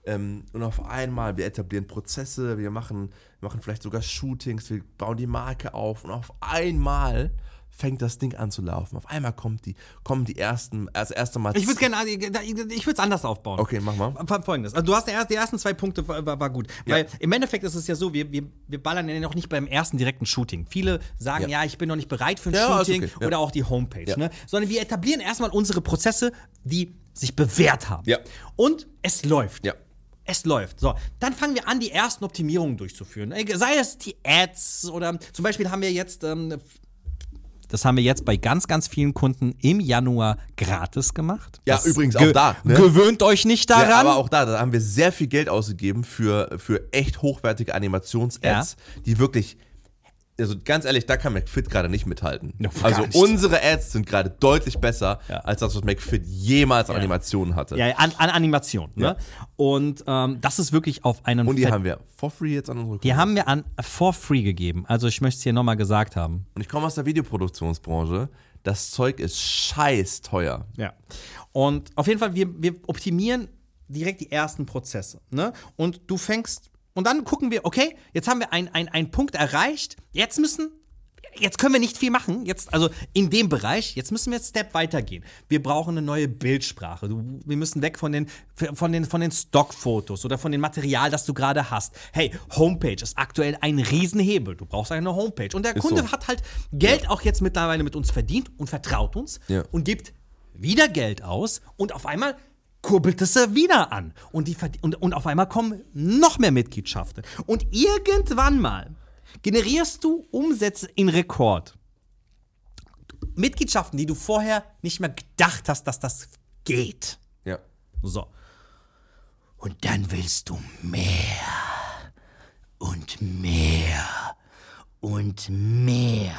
ähm, und auf einmal, wir etablieren Prozesse, wir machen, wir machen vielleicht sogar Shootings, wir bauen die Marke auf und auf einmal fängt das Ding an zu laufen. Auf einmal kommt die, kommen die ersten, das erste Mal. Ich würde gerne, ich würde es anders aufbauen. Okay, mach mal. Folgendes. Also du hast die ersten, zwei Punkte war, war, gut. Ja. Weil im Endeffekt ist es ja so, wir, wir, wir ballern ja noch nicht beim ersten direkten Shooting. Viele sagen, ja, Ja. ich bin noch nicht bereit für ein Ja, Shooting okay, oder auch die Homepage. Ne? Sondern wir etablieren erstmal unsere Prozesse, die sich bewährt haben. Ja. Und es läuft. Ja. Es läuft. So, dann fangen wir an, die ersten Optimierungen durchzuführen. Sei es die Ads oder zum Beispiel haben wir jetzt, ähm, das haben wir jetzt bei ganz, ganz vielen Kunden im Januar gratis gemacht. Ja, Das übrigens auch da, ne? Gewöhnt euch nicht daran. Ja, aber auch da, da haben wir sehr viel Geld ausgegeben für, für echt hochwertige Animations-Ads, die wirklich, also ganz ehrlich, da kann McFit gerade nicht mithalten. Ja, gar also nicht. unsere Ads sind gerade deutlich besser Ja. als das, was McFit jemals an Animationen hatte. Ja, an, an Animation. Ne? Ja. Und ähm, das ist wirklich auf einem. Und die Fett- haben wir for free jetzt an unsere Kunden. die haben wir an for free gegeben. Also ich möchte es hier nochmal gesagt haben. Und ich komme aus der Videoproduktionsbranche. Das Zeug ist scheiß teuer. Ja. Und auf jeden Fall, wir, wir optimieren direkt die ersten Prozesse. Ne? Und du fängst. Und dann gucken wir, okay, jetzt haben wir einen ein Punkt erreicht. Jetzt müssen. Jetzt können wir nicht viel machen, jetzt, also in dem Bereich, jetzt müssen wir jetzt Step weitergehen. Wir brauchen eine neue Bildsprache. Du, wir müssen weg von den, von, den, von den Stockfotos oder von dem Material, das du gerade hast. Hey, Homepage ist aktuell ein Riesenhebel. Du brauchst eine Homepage. Und der Kunde so. hat halt Geld auch jetzt mittlerweile mit uns verdient und vertraut uns Ja. und gibt wieder Geld aus und auf einmal kurbelt es er wieder an. Und, die, und, und auf einmal kommen noch mehr Mitgliedschaften. Und irgendwann mal generierst du Umsätze in Rekord. Mitgliedschaften, die du vorher nicht mehr gedacht hast, dass das geht. Ja. So. Und dann willst du mehr und mehr und mehr.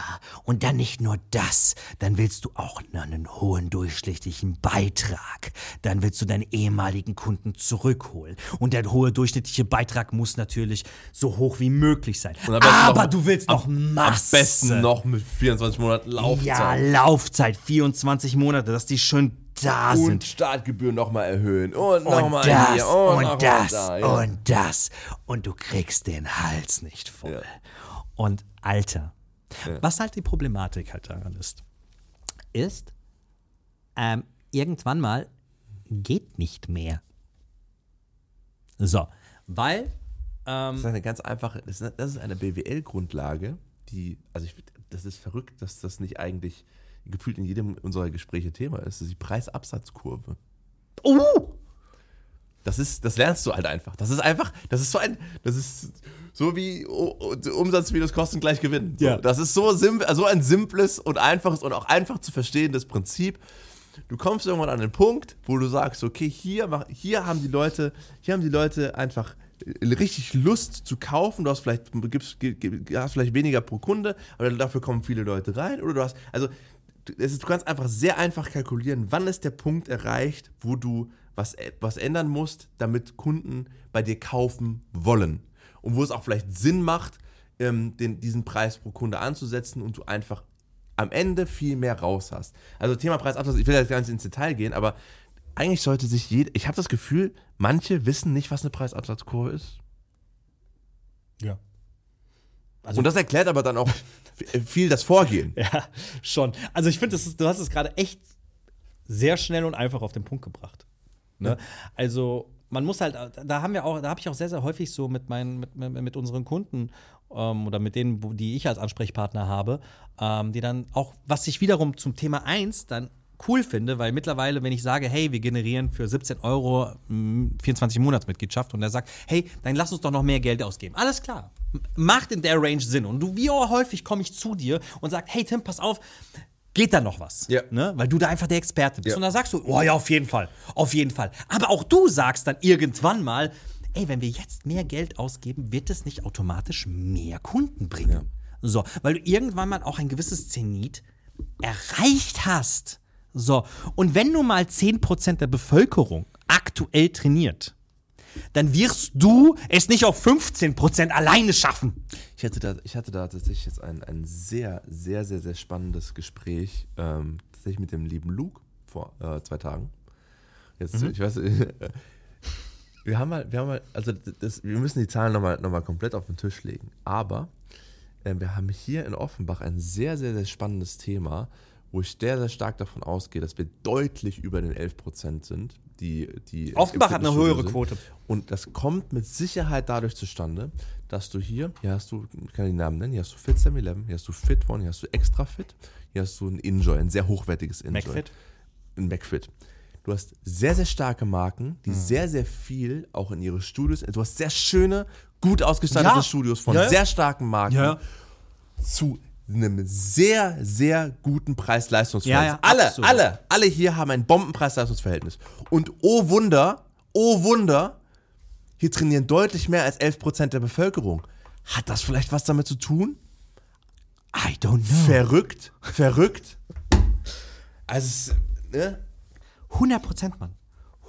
Und dann nicht nur das, dann willst du auch einen hohen durchschnittlichen Beitrag. Dann willst du deinen ehemaligen Kunden zurückholen. Und der hohe durchschnittliche Beitrag muss natürlich so hoch wie möglich sein. Und am Aber noch- du willst noch Masse. Am besten noch mit 24 Monaten Laufzeit. Ja, Laufzeit, 24 Monate, dass die schön da und sind. Startgebühren nochmal erhöhen. Und und nochmal das hier. Und, und das da, ja. und das und du kriegst den Hals nicht voll. Ja. Und Alter, was halt die Problematik halt daran ist, ist, ähm, irgendwann mal geht nicht mehr. So, weil Das ist eine ganz einfache, das ist, das ist eine BWL-Grundlage, die, also ich, das ist verrückt, dass das nicht eigentlich gefühlt in jedem unserer Gespräche Thema ist. Das ist die Preisabsatzkurve. oh, Das ist, das lernst du halt einfach. Das ist einfach, das ist so ein, das ist so wie O- O- Umsatz minus Kosten gleich Gewinn. So, Ja. Das ist so, simpel, so ein simples und einfaches und auch einfach zu verstehendes Prinzip. du kommst irgendwann an den Punkt, wo du sagst, okay, hier, mach, hier haben die Leute, hier haben die Leute einfach äh, richtig Lust zu kaufen. Du hast vielleicht, gibst, gib- hast vielleicht weniger pro Kunde, aber dafür kommen viele Leute rein. Oder du hast, also ist, du kannst einfach sehr einfach kalkulieren, wann ist der Punkt erreicht, wo du was, was ändern musst, damit Kunden bei dir kaufen wollen. Und wo es auch vielleicht Sinn macht, ähm, den, diesen Preis pro Kunde anzusetzen und du einfach am Ende viel mehr raus hast. Also Thema Preisabsatz, ich will jetzt gar nicht ins Detail gehen, aber eigentlich sollte sich jeder, ich habe das Gefühl, manche wissen nicht, was eine Preisabsatzkurve ist. Ja. Also- und das erklärt aber dann auch viel das Vorgehen. Ja, schon. Also ich finde, du hast es gerade echt sehr schnell und einfach auf den Punkt gebracht. Ne? Also man muss halt, da haben wir auch, da habe ich auch sehr, sehr häufig so mit meinen, mit, mit, unseren Kunden ähm, oder mit denen, die ich als Ansprechpartner habe, ähm, die dann auch, was ich wiederum zum Thema 1 dann cool finde, weil mittlerweile, wenn ich sage, hey, wir generieren für 17 Euro mh, 24 Monatsmitgliedschaft und er sagt, hey, dann lass uns doch noch mehr Geld ausgeben. Alles klar. Macht in der Range Sinn. Und du, wie häufig komme ich zu dir und sag, hey Tim, pass auf, geht da noch was? Ja. Ne? Weil du da einfach der Experte bist. Ja. Und dann sagst du, oh ja, auf jeden Fall, auf jeden Fall. Aber auch du sagst dann irgendwann mal, ey, wenn wir jetzt mehr Geld ausgeben, wird es nicht automatisch mehr Kunden bringen. So, weil du irgendwann mal auch ein gewisses Zenit erreicht hast. So, und wenn nun mal 10% der Bevölkerung aktuell trainiert, dann wirst du es nicht auf 15% alleine schaffen. Ich hatte da, ich hatte da tatsächlich jetzt ein, ein sehr, sehr, sehr, sehr spannendes Gespräch, ähm, tatsächlich mit dem lieben Luke vor äh, zwei Tagen. Jetzt, ich weiß, wir haben mal, wir haben mal, also das, wir müssen die Zahlen nochmal noch mal komplett auf den Tisch legen. Aber äh, wir haben hier in Offenbach ein sehr, sehr, sehr spannendes Thema, wo ich sehr, sehr stark davon ausgehe, dass wir deutlich über den 11% sind. Die, die Offenbach hat eine höhere sind. Quote. Und das kommt mit Sicherheit dadurch zustande, dass du hier, hier hast du, ich kann die Namen nennen, hier hast du Fit 711, hier hast du Fit One, hier hast du Extra Fit, hier hast du ein Enjoy, ein sehr hochwertiges Enjoy. McFit? Ein McFit. Du hast sehr, sehr starke Marken, die sehr, sehr viel auch in ihre Studios, du hast sehr schöne, gut ausgestattete Ja. Studios von ja. sehr starken Marken Ja. zu einem sehr, sehr guten Preis-Leistungs-Verhältnis. Ja, ja, alle, absolut. alle, alle hier haben ein Bomben-Preis-Leistungs-Verhältnis. Und oh Wunder, oh Wunder, hier trainieren deutlich mehr als 11% der Bevölkerung. Hat das vielleicht was damit zu tun? I don't know. Verrückt, verrückt. Also, ne? 100 Prozent, Mann.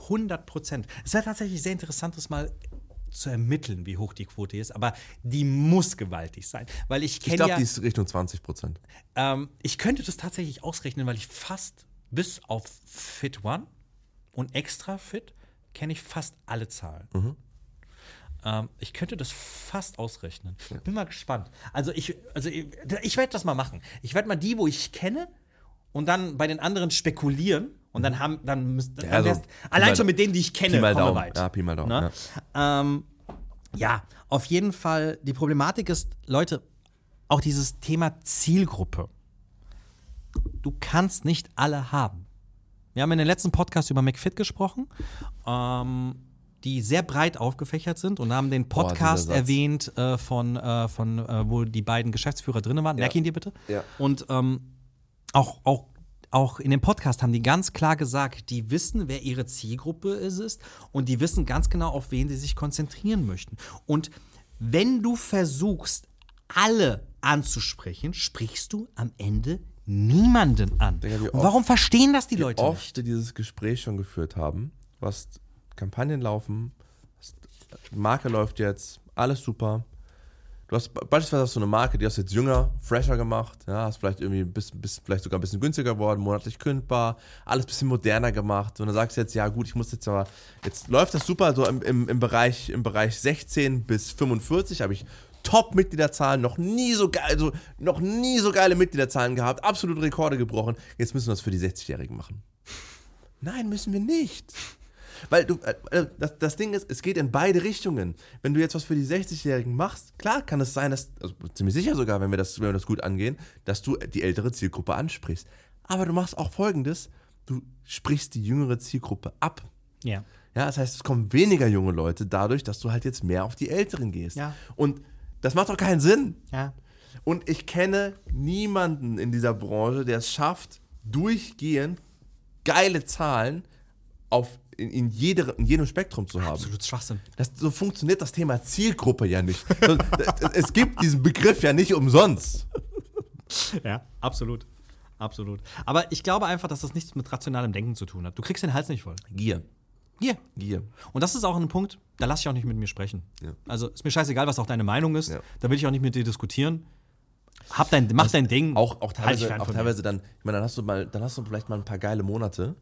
100 Prozent. Es wäre tatsächlich sehr interessant, das mal zu ermitteln, wie hoch die Quote ist, aber die muss gewaltig sein. Weil ich ich kenne glaube, ja, die ist Richtung 20%. ähm, ich könnte das tatsächlich ausrechnen, weil ich fast bis auf Fit One und Extra Fit kenne ich fast alle Zahlen. Ähm, ich könnte das fast ausrechnen. Bin mal gespannt. Also ich, also ich, ich werde das mal machen. Ich werde mal die, wo ich kenne, und dann bei den anderen spekulieren. Und dann haben, dann müsst, dann also, allein mal- schon mit denen, die ich kenne, mal kommen weit. Ja, Pi mal Daumen, Ne? Ähm, ja, auf jeden Fall. Die Problematik ist, Leute, auch dieses Thema Zielgruppe. Du kannst nicht alle haben. Wir haben in den letzten Podcast über McFit gesprochen, ähm, die sehr breit aufgefächert sind und haben den Podcast Satz. erwähnt äh, von, äh, von äh, wo die beiden Geschäftsführer drin waren. Merk ihn dir bitte. Ja. Und ähm, auch, auch, auch in dem Podcast haben die ganz klar gesagt, die wissen, wer ihre Zielgruppe ist, und die wissen ganz genau, auf wen sie sich konzentrieren möchten. Und wenn du versuchst, alle anzusprechen, sprichst du am Ende niemanden an. Wie Und warum verstehen das die Leute nicht? oft dieses Gespräch schon geführt haben. Hast Kampagnen laufen, Marke läuft jetzt, alles super. Du hast beispielsweise hast du eine Marke, die hast jetzt jünger, fresher gemacht, ja, hast vielleicht irgendwie bis, bis vielleicht sogar ein bisschen günstiger geworden, monatlich kündbar, alles ein bisschen moderner gemacht. Und dann sagst du jetzt, ja gut, ich muss jetzt aber, jetzt läuft das super, so im, im, im, Bereich, im Bereich 16 bis 45 habe ich Top-Mitgliederzahlen, noch nie so geil, also noch nie so geile Mitgliederzahlen gehabt, absolute Rekorde gebrochen. Jetzt müssen wir das für die 60-Jährigen machen. Nein, müssen wir nicht. Weil du, äh, das, das Ding ist, es geht in beide Richtungen. Wenn du jetzt was für die 60-Jährigen machst, klar kann es sein, dass, also ziemlich sicher sogar, wenn wir, das, wenn wir das gut angehen, dass du die ältere Zielgruppe ansprichst. Aber du machst auch folgendes: Du sprichst die jüngere Zielgruppe ab. Ja. Ja, das heißt, es kommen weniger junge Leute dadurch, dass du halt jetzt mehr auf die Älteren gehst. Ja. Und das macht doch keinen Sinn. Ja. Und ich kenne niemanden in dieser Branche, der es schafft, durchgehend geile Zahlen auf, in, in, jede, in jedem Spektrum zu haben. Absolut Schwachsinn. Das, so funktioniert das Thema Zielgruppe ja nicht. Es gibt diesen Begriff ja nicht umsonst. Ja, absolut. Absolut. Aber ich glaube einfach, dass das nichts mit rationalem Denken zu tun hat. Du kriegst den Hals nicht voll. Gier. Hier. Gier. Und das ist auch ein Punkt, da lass ich auch nicht mit mir sprechen. Ja. Also ist mir scheißegal, was auch deine Meinung ist. Ja. Da will ich auch nicht mit dir diskutieren. Hab dein, mach dein Ding. Auch, auch Halt teilweise, fern auch teilweise dann, ich meine, dann hast du mal, dann hast du vielleicht mal ein paar geile Monate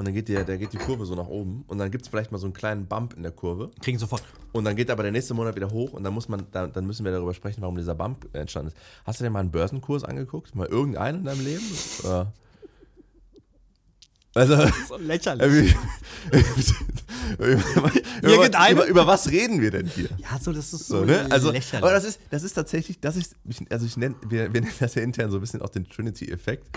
und dann geht die, da geht die Kurve so nach oben und dann gibt es vielleicht mal so einen kleinen Bump in der Kurve Kriegen sofort. und dann geht aber der nächste Monat wieder hoch und dann muss man, dann, dann müssen wir darüber sprechen, warum dieser Bump entstanden ist. Hast du dir mal einen Börsenkurs angeguckt? Mal irgendeinen in deinem Leben? Oder? Also, So lächerlich. über, über, über, über was reden wir denn hier? Ja, so, das ist so, So, ne? Also, lächerlich. aber das ist, das ist tatsächlich, das ist, also ich nenne, wir, wir nennen das ja intern so ein bisschen auch den Trinity-Effekt.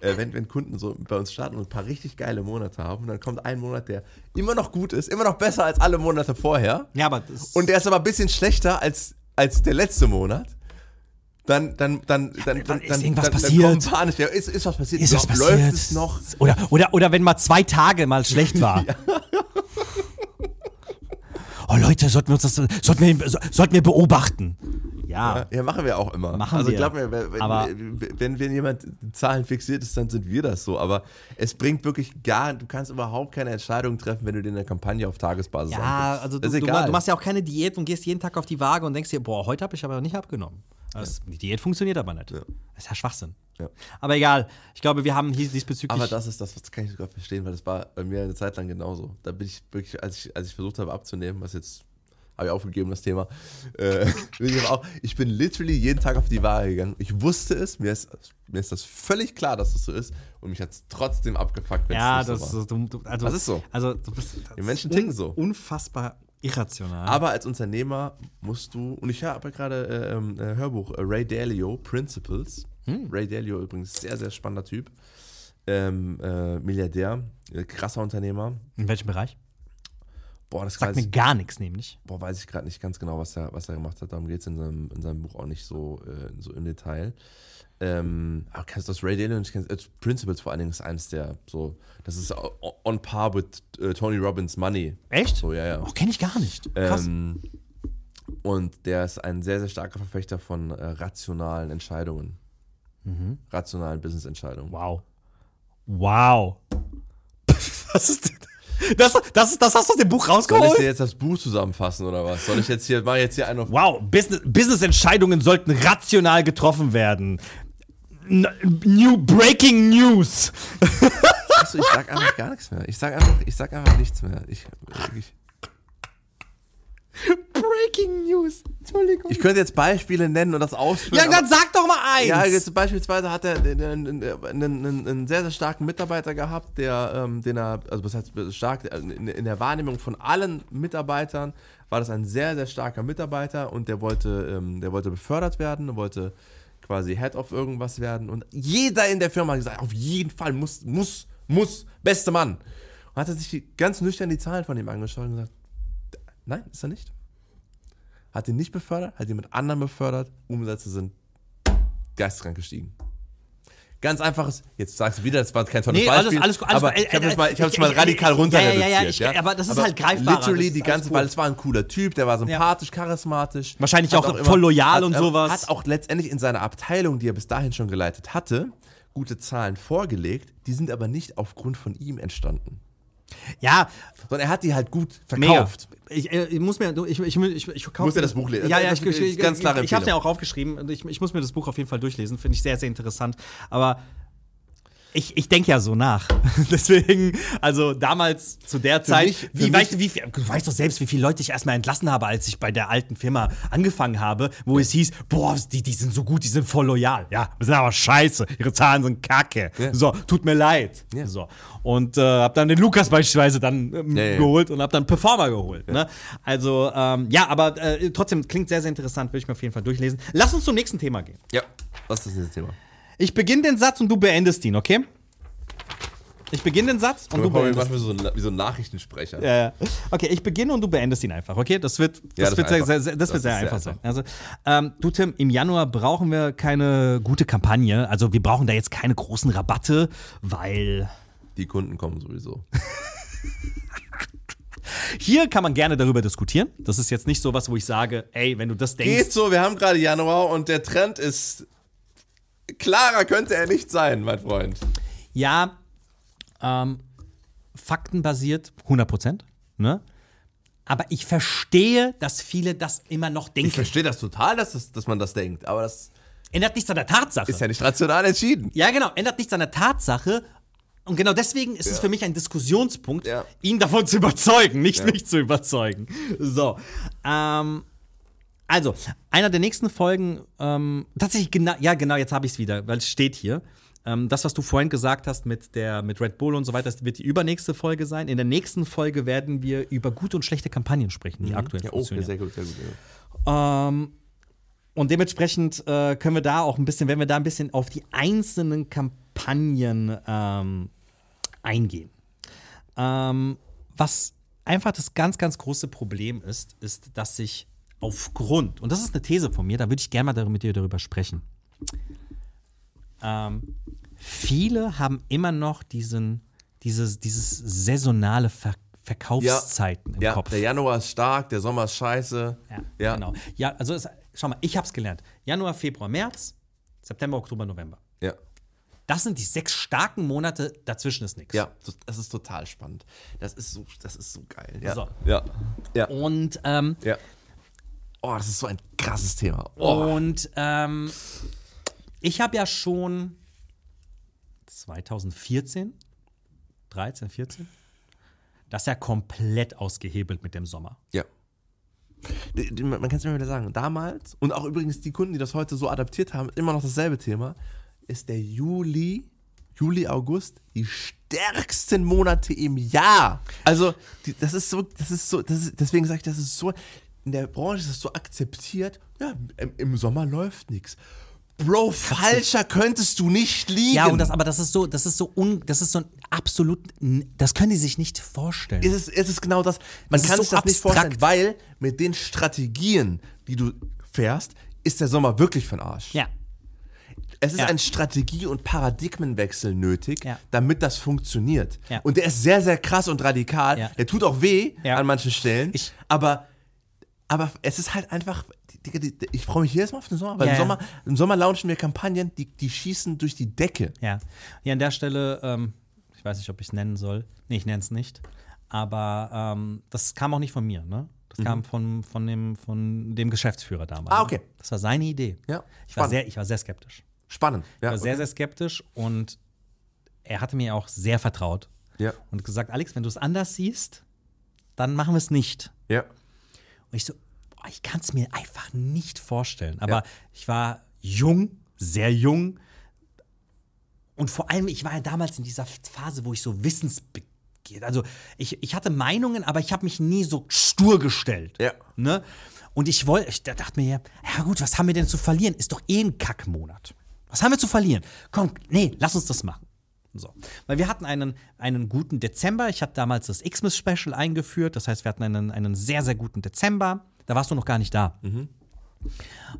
Äh, wenn, wenn Kunden so bei uns starten und ein paar richtig geile Monate haben, dann kommt ein Monat, der immer noch gut ist, immer noch besser als alle Monate vorher. ja, aber das Und der ist aber ein bisschen schlechter als, als der letzte Monat. Dann, dann, dann, dann, ist dann, dann, irgendwas dann, passiert? Dann Panisch. Ja, ist, ist was passiert? ist was Läuft passiert? es noch? Oder, oder, oder wenn mal zwei Tage mal schlecht war. Oh Leute, sollten wir uns das, sollten wir, sollten wir beobachten. Ja. Ja, machen wir auch immer. Machen also wir. glaub mir, wenn, Aber- wenn, wenn jemand Zahlen fixiert ist, dann sind wir das so. Aber es bringt wirklich gar, du kannst überhaupt keine Entscheidung treffen, wenn du dir eine Kampagne auf Tagesbasis Ja, anguckst. also du, ist du machst ja auch keine Diät und gehst jeden Tag auf die Waage und denkst dir, boah, heute habe ich aber nicht abgenommen. Also Die Diät funktioniert aber nicht. Das ist ja Schwachsinn. Ja. Aber egal, ich glaube, wir haben hier diesbezüglich. aber das ist das, was kann ich sogar verstehen, weil das war bei mir eine Zeit lang genauso. Da bin ich wirklich, als ich, als ich versucht habe abzunehmen, was jetzt habe ich aufgegeben, das Thema. Äh, bin ich, auch, ich bin literally jeden Tag auf die Waage gegangen. Ich wusste es, mir ist, mir ist das völlig klar, dass das so ist. Und mich hat es trotzdem abgefuckt, wenn ja, es das so war. ist, du, du, also, Das ist so. Also, du bist, Die Menschen ticken so. Unfassbar irrational. Aber als Unternehmer musst du, und ich habe gerade äh, ähm, äh, Hörbuch äh, Ray Dalio, Principles. Hm. Ray Dalio übrigens, sehr, sehr spannender Typ. Ähm, äh, Milliardär, äh, krasser Unternehmer. In welchem Bereich? Boah, das Sagt mir ich, gar nichts, nämlich. boah, weiß ich gerade nicht ganz genau, was er, was er gemacht hat. Darum geht es in seinem, in seinem Buch auch nicht so, äh, so im Detail. Ähm, aber kennst du das Ray Dalio? Ich kenn, äh, Principles vor allen Dingen ist eines der so, das ist on par with äh, Tony Robbins Money. Echt? So, ja, ja. Oh, kenne ich gar nicht. Krass. Ähm, und der ist ein sehr, sehr starker Verfechter von äh, rationalen Entscheidungen. Rationalen Business-Entscheidungen. wow. Wow. Was ist denn? Das, das, das hast du aus dem Buch Soll ich rausgeholt? dir jetzt das Buch zusammenfassen oder was? Soll ich jetzt hier, mach ich jetzt hier einen auf. Wow, Business- Business-Entscheidungen sollten rational getroffen werden. New Breaking News. Achso, ich sag einfach gar nichts mehr. Ich sag einfach, ich sag einfach nichts mehr. Ich, wirklich. Breaking News. Entschuldigung. ich könnte jetzt Beispiele nennen und das ausführen. Ja, dann sag doch mal eins. Ja, jetzt beispielsweise hat er einen, einen, einen, sehr, sehr starken Mitarbeiter gehabt, der, ähm, den er, also was heißt stark, in, in der Wahrnehmung von allen Mitarbeitern war das ein sehr, sehr starker Mitarbeiter und der wollte, ähm, der wollte befördert werden, wollte quasi Head of irgendwas werden und jeder in der Firma hat gesagt, auf jeden Fall muss, muss, muss, beste Mann. Und hat er sich ganz nüchtern die Zahlen von ihm angeschaut und gesagt, nein, ist er nicht. Hat ihn nicht befördert, hat jemand anderen befördert, Umsätze sind geisteskrank gestiegen. Ganz einfaches, jetzt sagst du wieder, das war kein tolles Nee, alles- Beispiel, alles gut, alles aber ich habe Äh, es mal, ich hab's äh, mal äh, radikal äh, runter ja, ja, ja, ich- aber das ist halt greifbarer, Literally die ganze, alles cool. weil es war ein cooler Typ, der war sympathisch, charismatisch. Wahrscheinlich hat auch voll loyal hat, und äh, sowas. Hat auch letztendlich in seiner Abteilung, die er bis dahin schon geleitet hatte, gute Zahlen vorgelegt, die sind aber nicht aufgrund von ihm entstanden. Ja, Sondern er hat die halt gut mega. verkauft. Ich, äh, ich muss mir, ich, ich, ich, ich kaufe dir das Buch lesen. Ja, ja, ich, ich, ich, ich, ich habe ja Empfehlung. auch aufgeschrieben und ich, ich muss mir das Buch auf jeden Fall durchlesen. Finde ich sehr, sehr interessant. Aber ich, ich denke ja so nach. Deswegen, also damals zu der Zeit, mich- wie, weißt du, wie du weißt doch selbst, wie viele Leute ich erstmal entlassen habe, als ich bei der alten Firma angefangen habe, wo es hieß, boah, die, die sind so gut, die sind voll loyal. Ja, wir sind aber scheiße, ihre Zahlen sind kacke. Ja. So, tut mir leid. Ja. So. Und äh, hab dann den Lukas beispielsweise dann ähm, Ja, ja. geholt und hab dann Performer geholt. Ne? Also, ähm, ja, aber äh, trotzdem klingt sehr, sehr interessant, will ich mir auf jeden Fall durchlesen. Lass uns zum nächsten Thema gehen. Ja, was ist das Thema? Ich beginne den Satz und du beendest ihn, okay? Ich beginne den Satz und du beendest manchmal so, ein- wie so ein Nachrichtensprecher. ja, ja. Okay, ich beginne und du beendest ihn einfach, okay? Das wird, das Ja, das wird, sehr, einfach. sehr, das Das wird sehr einfach sein. einfach. Also, ähm, du, Tim, im Januar brauchen wir keine gute Kampagne. Also, wir brauchen da jetzt keine großen Rabatte, weil. Die Kunden kommen sowieso. Hier kann man gerne darüber diskutieren. Das ist jetzt nicht so was, wo ich sage, ey, wenn du das denkst. Geht so, wir haben gerade Januar und der Trend ist. Klarer könnte er nicht sein, mein Freund. Ja, ähm, faktenbasiert, 100 Prozent. Ne? Aber ich verstehe, dass viele das immer noch Ich denken. verstehe das total, dass, das, dass man das denkt, aber das Ändert nichts an der Tatsache. ist ja nicht rational entschieden. Ja, genau, ändert nichts an der Tatsache. Und genau deswegen ist es für mich ein Diskussionspunkt, Ja. ihn davon zu überzeugen, nicht mich zu überzeugen. So. Ähm, also, einer der nächsten Folgen, ähm, tatsächlich genau, ja, genau, jetzt habe ich es wieder, weil es steht hier. Ähm, das, was du vorhin gesagt hast mit, der, mit Red Bull und so weiter, das wird die übernächste Folge sein. In der nächsten Folge werden wir über gute und schlechte Kampagnen sprechen, die aktuell Ja, okay, funktionieren. sehr gut, sehr gut. Ja. Ähm, und dementsprechend äh, können wir da auch ein bisschen, wenn wir da ein bisschen auf die einzelnen Kampagnen ähm, eingehen. Ähm, was einfach das ganz, ganz große Problem ist, ist, dass sich aufgrund, und das ist eine These von mir, da würde ich gerne mal mit dir darüber sprechen. Ähm, viele haben immer noch diesen, dieses, dieses saisonale Ver Verkaufszeiten im ja, Kopf. der Januar ist stark, der Sommer ist scheiße. Ja, Ja. genau. Ja, also es, schau mal, ich hab's gelernt. Januar, Februar, März, September, Oktober, November. Ja. Das sind die sechs starken Monate, dazwischen ist nichts. Ja, das ist total spannend. Das ist so, das ist so geil. Ja. So. Ja. Ja. Und, ähm, ja. Oh, das ist so ein krasses Thema. Oh. und ähm, ich habe ja schon 2014, 13, 14, das ja komplett ausgehebelt mit dem Sommer. Ja. Man kann es immer wieder sagen, damals, und auch übrigens die Kunden, die das heute so adaptiert haben, immer noch dasselbe Thema, ist der Juli, Juli, August, die stärksten Monate im Jahr. Also, die, das ist so, das ist so, das ist, deswegen sage ich, das ist so, in der Branche ist das so akzeptiert, ja, im, im Sommer läuft nichts. Bro, falscher könntest du nicht liegen. Ja, und das, aber das ist so, das ist so un, das ist so ein absolut, das können die sich nicht vorstellen. es ist, es ist genau das. Man Es ist kann so sich das nicht abstrakt. vorstellen, weil mit den Strategien, die du fährst, ist der Sommer wirklich den Arsch. ja. Es ist Ja. ein Strategie- und Paradigmenwechsel nötig, Ja. damit das funktioniert. Ja. Und der ist sehr, sehr krass und radikal. Der tut auch weh an manchen Stellen. Ich- aber, aber es ist halt einfach. Ich freue mich jedes Mal auf den Sommer, weil Ja, im, ja. Sommer, im Sommer launchen wir Kampagnen, die, die schießen durch die Decke. Ja. Hier an der Stelle, ähm, ich weiß nicht, ob ich es nennen soll. Nee, ich nenne es nicht. Aber ähm, das kam auch nicht von mir, ne? Das kam von, von, dem, von dem Geschäftsführer damals. Mhm. Ah, okay. Das war seine Idee. Ja, Ich war, spannend. sehr, ich war sehr skeptisch. Spannend. Ich Ja, war sehr, okay. sehr skeptisch und er hatte mir auch sehr vertraut ja. und gesagt, Alex, wenn du es anders siehst, dann machen wir es nicht. ja. Und ich so, boah, ich kann es mir einfach nicht vorstellen. Aber Ja. ich war jung, sehr jung. Und vor allem, ich war ja damals in dieser Phase, wo ich so wissensbegehrt, also ich, ich hatte Meinungen, aber ich habe mich nie so stur gestellt. Ja. Ne? Und ich wollte, ich da dachte mir, ja gut, was haben wir denn zu verlieren? Ist doch eh ein Kackmonat. Was haben wir zu verlieren? Komm, nee, lass uns das machen. So. Weil wir hatten einen, einen guten Dezember. Ich hatte damals das Xmas-Special eingeführt. Das heißt, wir hatten einen, einen sehr, sehr guten Dezember. Da warst du noch gar nicht da.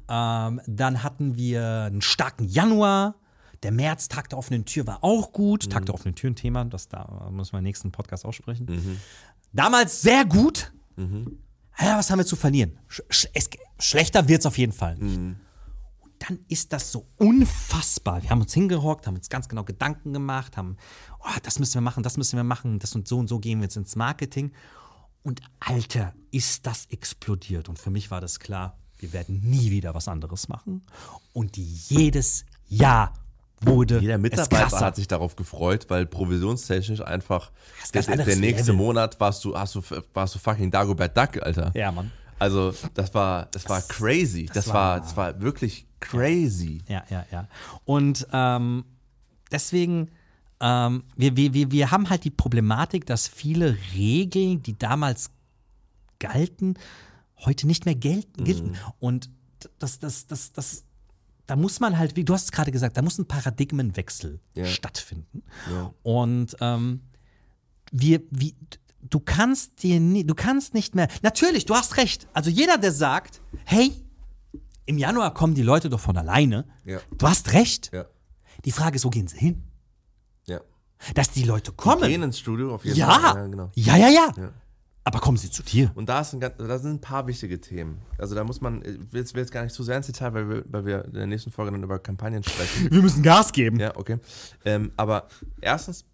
Ähm, dann hatten wir einen starken Januar. Der März, Tag der offenen Tür, war auch gut. Tag der offenen Tür ein Thema, das da müssen wir im nächsten Podcast aussprechen. Damals sehr gut. Ja, was haben wir zu verlieren? Sch sch schlechter wird es auf jeden Fall. nicht. Und dann ist das so unfassbar. Wir haben uns hingehockt, haben uns ganz genau Gedanken gemacht, haben, oh, das müssen wir machen, das müssen wir machen, das und so und so gehen wir jetzt ins Marketing. Und Alter, ist das explodiert. Und für mich war das klar, wir werden nie wieder was anderes machen. Und jedes Jahr wurde Jeder Mitarbeiter hat sich darauf gefreut, weil provisionstechnisch einfach ganz anderes der nächste Level. Monat warst du, hast du, warst du fucking Dagobert Duck, Alter. Ja, Mann. Also, das war, das war crazy. Das, war, war- das war wirklich crazy. Ja, ja, ja. Und ähm, deswegen, ähm, wir, wir, wir, haben halt die Problematik, dass viele Regeln, die damals galten, heute nicht mehr gelten, gelten. Und das, das, das, das, da muss man halt, wie du hast es gerade gesagt, da muss ein Paradigmenwechsel Ja. stattfinden. Ja. Und ähm, wir, wie, du kannst dir nie, du kannst nicht mehr. Natürlich, du hast recht. Also jeder, der sagt, hey, im Januar kommen die Leute doch von alleine. Ja. Du hast recht. Ja. Die Frage ist, wo gehen sie hin? Ja. Dass die Leute Gehen kommen. ins Studio auf jeden Ja. Fall. Ja, genau. ja, ja, ja, Ja. Aber kommen sie zu dir. Und da, ist ein, da sind ein paar wichtige Themen. Also da muss man, ich will jetzt, will jetzt gar nicht zu sehr ins Detail, weil wir, weil wir in der nächsten Folge dann über Kampagnen sprechen. Wir müssen Gas geben. Ja, okay. Ähm, aber erstens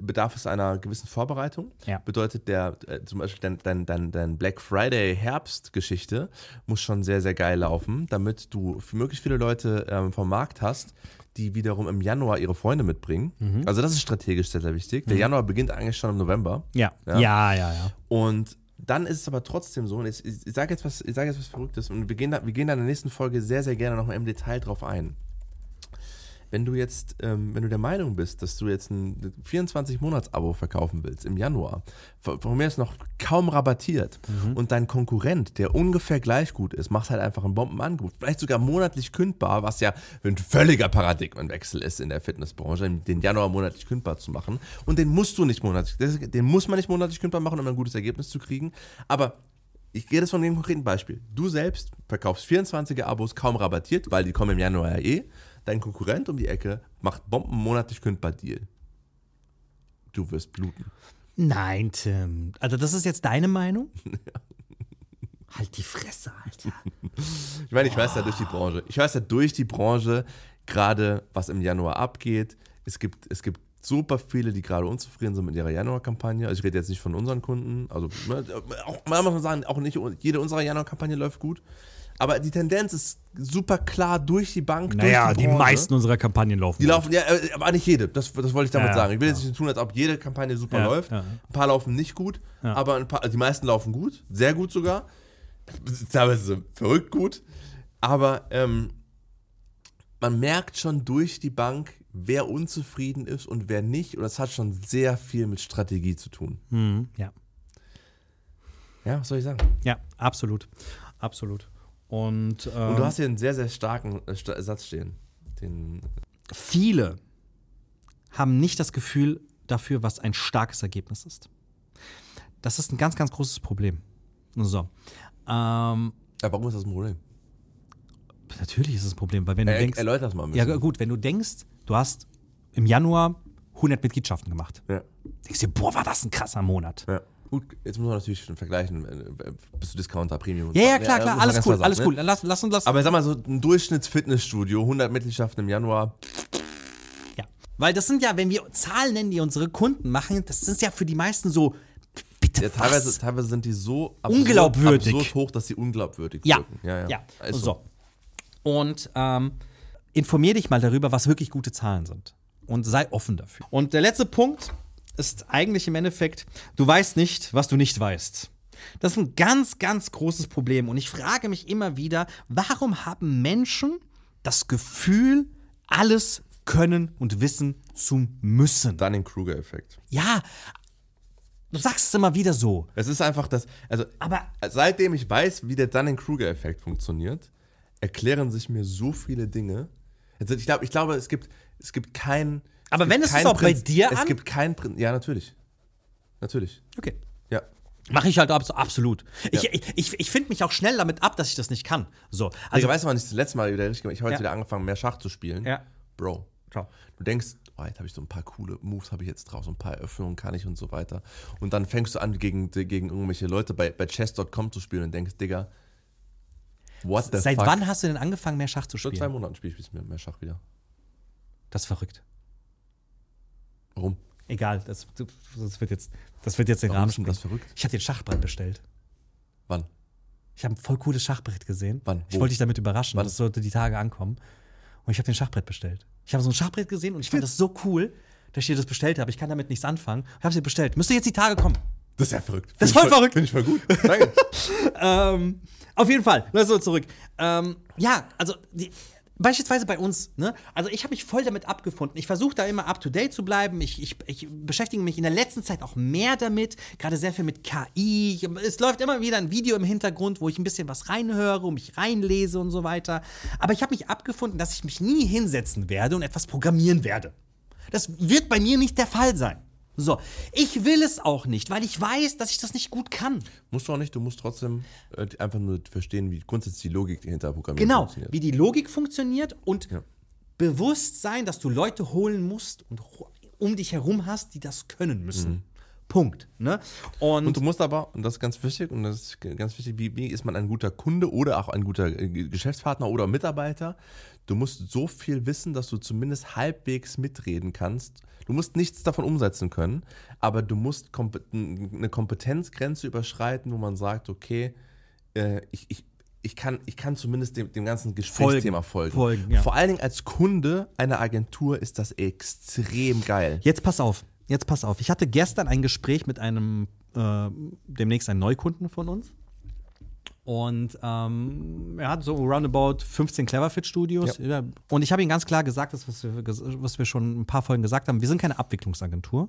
bedarf es einer gewissen Vorbereitung. Ja. Bedeutet der, äh, zum Beispiel dein, dein, dein, dein Black Friday Herbstgeschichte muss schon sehr, sehr geil laufen, damit du für möglichst viele Leute ähm, vom Markt hast, die wiederum im Januar ihre Freunde mitbringen. Mhm. Also das ist strategisch sehr, sehr wichtig. Der Januar beginnt eigentlich schon im November. Ja. Ja. Ja, ja, ja. Und dann ist es aber trotzdem so, und ich, ich, ich sage jetzt, was- ich sag jetzt was Verrücktes, und wir gehen, da, wir gehen da in der nächsten Folge sehr, sehr gerne nochmal im Detail drauf ein. Wenn du jetzt, ähm, wenn du der Meinung bist, dass du jetzt ein 24-Monats-Abo verkaufen willst im Januar, von mir ist noch kaum rabattiert und dein Konkurrent, der ungefähr gleich gut ist, macht halt einfach ein Bombenangebot, vielleicht sogar monatlich kündbar, was ja ein völliger Paradigmenwechsel ist in der Fitnessbranche, den Januar monatlich kündbar zu machen. Und den musst du nicht monatlich, den muss man nicht monatlich kündbar machen, um ein gutes Ergebnis zu kriegen. Aber ich gehe das von dem konkreten Beispiel. Du selbst verkaufst 24er Abos kaum rabattiert, weil die kommen im Januar ja eh. Dein Konkurrent um die Ecke macht Bomben monatlich kündbar Deal. Du wirst bluten. Nein, Tim. Also, das ist jetzt deine Meinung? Halt die Fresse, Alter. Ich meine, ich weiß ja durch die Branche. Ich weiß ja durch die Branche, gerade was im Januar abgeht. Es gibt, es gibt super viele, die gerade unzufrieden sind mit ihrer Januar-Kampagne. Also ich rede jetzt nicht von unseren Kunden. Also ne, auch, man muss sagen, auch nicht jede unserer Januar-Kampagne läuft gut. Aber die Tendenz ist super klar durch die Bank. Naja, durch die, die meisten unserer Kampagnen laufen. Die laufen, ja, äh, aber nicht jede. Das, das wollte ich damit Ja, sagen. Ich will jetzt ja. nicht tun, als ob jede Kampagne super läuft. Ein paar laufen nicht gut, aber paar, also die meisten laufen gut, sehr gut sogar. Teilweise verrückt gut. Aber ähm, man merkt schon durch die Bank, wer unzufrieden ist und wer nicht. Und das hat schon sehr viel mit Strategie zu tun. Mhm, ja. Ja, was soll ich sagen? Ja, absolut. Absolut. Und, ähm, Und du hast hier einen sehr, sehr starken äh, Satz stehen. Den, viele haben nicht das Gefühl dafür, was ein starkes Ergebnis ist. Das ist ein ganz, ganz großes Problem. So. Ähm, ja, warum ist das ein Problem? natürlich ist es ein Problem, weil wenn du Er, denkst. erläuter das mal ein Ja, bisschen. gut, wenn du denkst, du hast im Januar 100 Mitgliedschaften gemacht. Ja. Denkst dir, boah, war das ein krasser Monat. Ja. Gut, jetzt muss man natürlich vergleichen, bist du Discounter, Premium. Ja, ja, klar, klar, alles cool, klar alles sagen, cool. ne? Lass, lass uns das. Aber sag mal so, ein Durchschnittsfitnessstudio, 100 Mitgliedschaften im Januar, Ja. Weil das sind ja, wenn wir Zahlen nennen, die unsere Kunden machen, das sind ja für die meisten so, bitte ja, teilweise, was? teilweise sind die so Unglaubwürdig. absurd hoch, dass sie unglaubwürdig Ja, wirken. Ja, ja. ja. Ist so. Und ähm, informier dich mal darüber, was wirklich gute Zahlen sind. Und sei offen dafür. Und der letzte Punkt ist eigentlich im Endeffekt, du weißt nicht, was du nicht weißt. Das ist ein ganz, ganz großes Problem. Und ich frage mich immer wieder, warum haben Menschen das Gefühl, alles können und wissen zu müssen? Dunning-Kruger-Effekt. Ja, du sagst es immer wieder so. Es ist einfach das, also Aber seitdem ich weiß, wie der Dunning-Kruger-Effekt funktioniert, erklären sich mir so viele Dinge. Also ich, glaub, ich glaube, es gibt, es gibt kein. Aber es kein es auch bei Prinz- dir Es an? gibt kein Prinzip. Ja, natürlich. Natürlich. okay. Ja. Mache ich halt abs absolut. Ich, Ja. ich, ich, ich finde mich auch schnell damit ab, dass ich das nicht kann. So, Also, also weißt du, wann ich das letzte Mal wieder richtig gemacht Ich habe heute Ja. wieder angefangen, mehr Schach zu spielen. Ja. Bro. Ciao. Du denkst, oh, jetzt habe ich so ein paar coole Moves, habe ich jetzt drauf, so ein paar Eröffnungen kann ich und so weiter. Und dann fängst du an, gegen, gegen irgendwelche Leute bei, bei chess.com zu spielen und denkst, Digga, what the seit fuck? wann hast du denn angefangen, mehr Schach zu Vor zwei spielen? Monaten spiele ich mehr Schach wieder. Das ist verrückt. Warum? Egal, das, das, wird, jetzt, das wird jetzt den Warum Rahmen sprengen. das verrückt? Ich habe dir ein Schachbrett bestellt. Wann? Ich habe ein voll cooles Schachbrett gesehen. Wann? Ich Wo? wollte dich damit überraschen. Wann? Das sollte die Tage ankommen. Und ich habe dir ein Schachbrett bestellt. Ich habe so ein Schachbrett gesehen und ich fand das so cool, dass ich dir das bestellt habe. Ich kann damit nichts anfangen. Ich habe es dir bestellt. Müsste jetzt die Tage kommen. Das ist ja verrückt. Das ist ich voll verrückt. Finde ich voll gut. Danke. ähm, auf jeden Fall, lass uns zurück. Ähm, ja, also die, beispielsweise bei uns, ne? Also ich habe mich voll damit abgefunden. Ich versuche da immer up to date zu bleiben. Ich, ich, ich beschäftige mich in der letzten Zeit auch mehr damit, gerade sehr viel mit KI. Es läuft immer wieder ein Video im Hintergrund, wo ich ein bisschen was reinhöre und mich reinlese und so weiter. Aber ich habe mich abgefunden, dass ich mich nie hinsetzen werde und etwas programmieren werde. Das wird bei mir nicht der Fall sein. So, ich will es auch nicht, weil ich weiß, dass ich das nicht gut kann. Musst du auch nicht, du musst trotzdem äh, einfach nur verstehen, wie grundsätzlich die Logik hinter Programmieren Genau, funktioniert. wie die Logik funktioniert und Ja. bewusst sein, dass du Leute holen musst und um dich herum hast, die das können müssen. Punkt. Ne? Und, Und du musst aber, und das ist ganz wichtig, und das ist ganz wichtig, wie, wie ist man ein guter Kunde oder auch ein guter äh, Geschäftspartner oder Mitarbeiter? Du musst so viel wissen, dass du zumindest halbwegs mitreden kannst. Du musst nichts davon umsetzen können, aber du musst eine Kompetenzgrenze überschreiten, wo man sagt, okay, äh, ich, ich, ich, kann, ich kann zumindest dem, dem ganzen Gesprächsthema folgen. Folgen, ja. Vor allen Dingen als Kunde einer Agentur ist das extrem geil. Jetzt pass auf, jetzt pass auf. Ich hatte gestern ein Gespräch mit einem, äh, demnächst einen Neukunden von uns. Und ähm, er hat so roundabout 15 Cleverfit-Studios. Ja. Und ich habe ihm ganz klar gesagt, das, was wir, was wir schon ein paar Folgen gesagt haben, wir sind keine Abwicklungsagentur.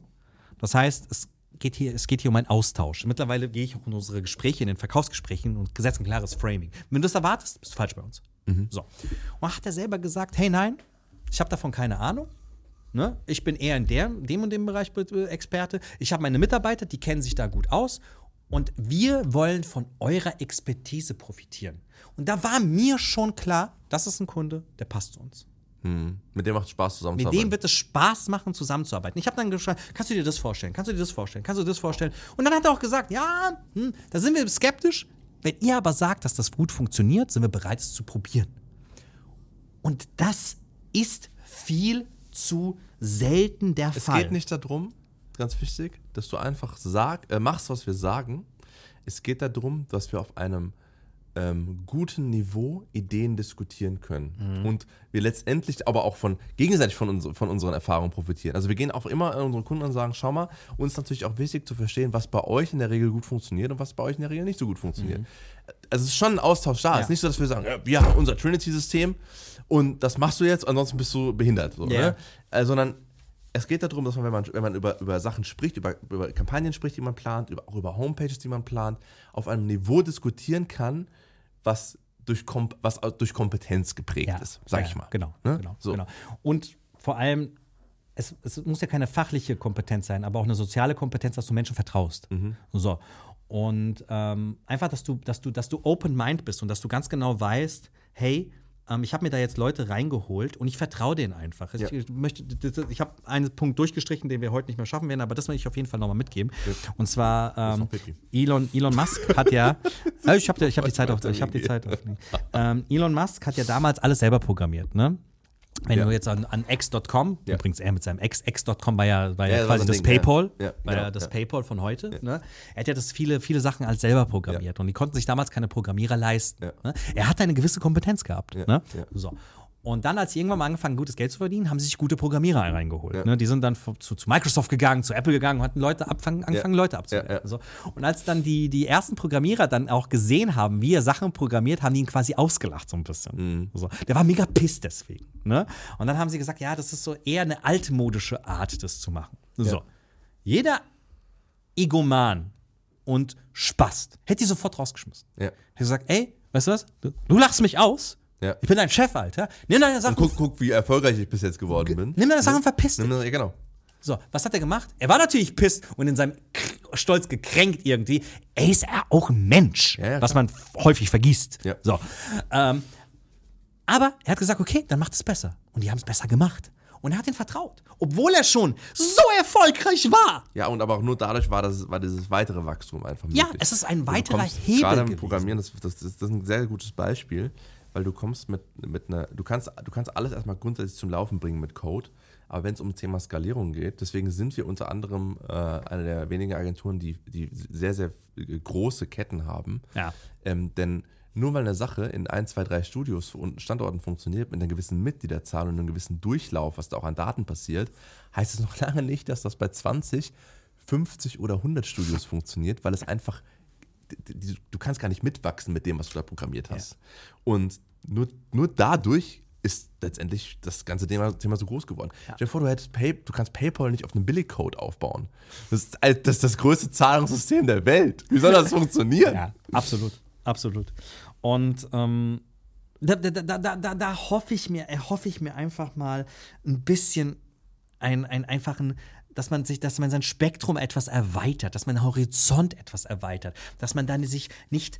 Das heißt, es geht hier, es geht hier um einen Austausch. Mittlerweile gehe ich auch in unsere Gespräche, in den Verkaufsgesprächen und gesetze ein klares Framing. Wenn du das erwartest, bist du falsch bei uns. So. Und hat er selber gesagt, hey nein, ich habe davon keine Ahnung. Ne? Ich bin eher in der, dem und dem Bereich Experte. Ich habe meine Mitarbeiter, die kennen sich da gut aus. Und wir wollen von eurer Expertise profitieren. Und da war mir schon klar, das ist ein Kunde, der passt zu uns. Hm. Mit dem macht es Spaß Mit zusammenzuarbeiten. dem wird es Spaß machen, zusammenzuarbeiten. Ich habe dann gefragt, kannst du dir das vorstellen? Kannst du dir das vorstellen? Kannst du dir das vorstellen? Und dann hat er auch gesagt, ja, hm, da sind wir skeptisch. Wenn ihr aber sagt, dass das gut funktioniert, sind wir bereit, es zu probieren. Und das ist viel zu selten der Es Fall. geht nicht darum, ganz wichtig, dass du einfach sag, äh, machst, was wir sagen. Es geht darum, dass wir auf einem ähm, guten Niveau Ideen diskutieren können. Mhm. Und wir letztendlich aber auch von gegenseitig von, uns, von unseren Erfahrungen profitieren. Also wir gehen auch immer an unsere Kunden und sagen, schau mal, uns ist natürlich auch wichtig zu verstehen, was bei euch in der Regel gut funktioniert und was bei euch in der Regel nicht so gut funktioniert. Also es ist schon ein Austausch da. Es ist nicht so, dass wir sagen, ja, wir haben unser Trinity-System und das machst du jetzt, ansonsten bist du behindert. So, Ja. ne? äh, sondern es geht darum, dass man, wenn man, wenn man über, über Sachen spricht, über, über Kampagnen spricht, die man plant, über, auch über Homepages, die man plant, auf einem Niveau diskutieren kann, was durch, Kom was durch Kompetenz geprägt ist, sag ja, ich mal. Genau, Ne? genau, So. genau. Und vor allem, es, es muss ja keine fachliche Kompetenz sein, aber auch eine soziale Kompetenz, dass du Menschen vertraust. Mhm. So. Und ähm, einfach, dass du, dass du, dass du open mind bist und dass du ganz genau weißt, hey, ähm, ich habe mir da jetzt Leute reingeholt und ich vertraue denen einfach. Ich, Ja. ich möchte, ich habe einen Punkt durchgestrichen, den wir heute nicht mehr schaffen werden, aber das will ich auf jeden Fall nochmal mitgeben. Und zwar ähm. Elon, Elon Musk hat ja, äh, ich habe hab die Zeit auf, ich habe die Zeit auf. Ähm, Elon Musk hat ja damals alles selber programmiert, ne? Wenn Ja. du jetzt an, an x.com, Ja. übrigens er mit seinem x, x.com war ja, war ja, Ja, das quasi das Ding, PayPal, ja. War ja genau, das ja. PayPal von heute. Ne? Er hat ja das viele, viele Sachen als selber programmiert und die konnten sich damals keine Programmierer leisten. Ne? Er hat eine gewisse Kompetenz gehabt. Ne? So. Und dann, als sie irgendwann mal angefangen, gutes Geld zu verdienen, haben sie sich gute Programmierer reingeholt. Ne? Die sind dann zu, zu Microsoft gegangen, zu Apple gegangen und hatten Leute abfangen, angefangen, Leute ja. So. Und als dann die, die ersten Programmierer dann auch gesehen haben, wie er Sachen programmiert, haben die ihn quasi ausgelacht so ein bisschen. Mhm. So. Der war mega pisst deswegen. Ne? Und dann haben sie gesagt, ja, das ist so eher eine altmodische Art, das zu machen. So. Jeder Egoman und Spast hätte die sofort rausgeschmissen. Ja. Hätte gesagt, ey, weißt du was? Du, du lachst mich aus. Ja. Ich bin dein Chef, Alter. Nimm deine Sachen, Guck, guck, wie erfolgreich ich bis jetzt geworden bin. nimm deine Sachen, verpiss dich. Nimm ja, genau. So, was hat er gemacht? Er war natürlich pisst und in seinem Stolz gekränkt irgendwie. Ey, ist er auch ein Mensch, Ja, ja, was man häufig vergisst. Ja. So. Ähm, aber er hat gesagt, okay, dann macht es besser. Und die haben es besser gemacht. Und er hat ihnen vertraut. Obwohl er schon so erfolgreich war. Ja, und aber auch nur dadurch war, das, war dieses weitere Wachstum einfach Ja, möglich. es ist ein weiterer kommst Hebel Gerade im. Programmieren, das, das, das, das ist ein sehr gutes Beispiel, weil du kommst mit, mit einer, du kannst, du kannst alles erstmal grundsätzlich zum Laufen bringen mit Code, aber wenn es um das Thema Skalierung geht, deswegen sind wir unter anderem äh, eine der wenigen Agenturen, die, die sehr, sehr äh, große Ketten haben. Ja. Ähm, denn nur weil eine Sache in ein, zwei, drei Studios und Standorten funktioniert, mit einer gewissen Mitgliederzahl und einem gewissen Durchlauf, was da auch an Daten passiert, heißt es noch lange nicht, dass das bei 20, 50 oder 100 Studios funktioniert, weil es einfach, du kannst gar nicht mitwachsen mit dem, was du da programmiert hast. Und nur, nur dadurch ist letztendlich das ganze Thema, Thema so groß geworden. Stell dir vor, du, hättest Pay, du kannst PayPal nicht auf einem Billigcode aufbauen. Das ist, das ist das größte Zahlungssystem der Welt. Wie soll das funktionieren? Ja, absolut, absolut. Und ähm, da, da, da, da, da, hoffe ich mir, erhoffe ich mir einfach mal ein bisschen ein, ein einfachen, dass man sich, dass man sein Spektrum etwas erweitert, dass man den Horizont etwas erweitert, dass man dann sich nicht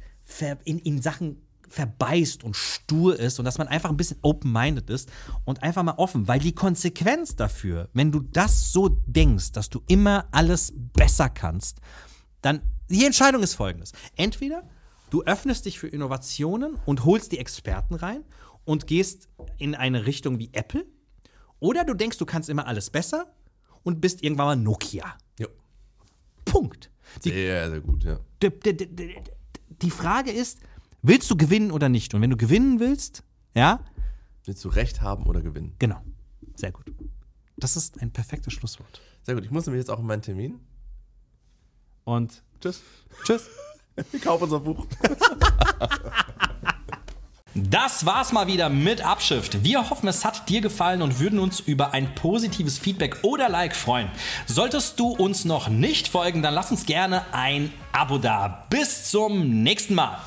in, in Sachen verbeißt und stur ist und dass man einfach ein bisschen open-minded ist und einfach mal offen, weil die Konsequenz dafür, wenn du das so denkst, dass du immer alles besser kannst, dann die Entscheidung ist folgendes. Entweder du öffnest dich für Innovationen und holst die Experten rein und gehst in eine Richtung wie Apple, oder du denkst, du kannst immer alles besser und bist irgendwann mal Nokia. Jo. Punkt. Die, Sehr, sehr gut, ja. die, die, die, die Frage ist, willst du gewinnen oder nicht? Und wenn du gewinnen willst, ja, Willst du Recht haben oder gewinnen? genau. Sehr gut. Das ist ein perfektes Schlusswort. Sehr gut. Ich muss nämlich jetzt auch in meinen Termin. Und Tschüss. tschüss. Wir kaufen unser Buch. Das war's mal wieder mit Abschrift. Wir hoffen, es hat dir gefallen und würden uns über ein positives Feedback oder Like freuen. Solltest du uns noch nicht folgen, dann lass uns gerne ein Abo da. Bis zum nächsten Mal.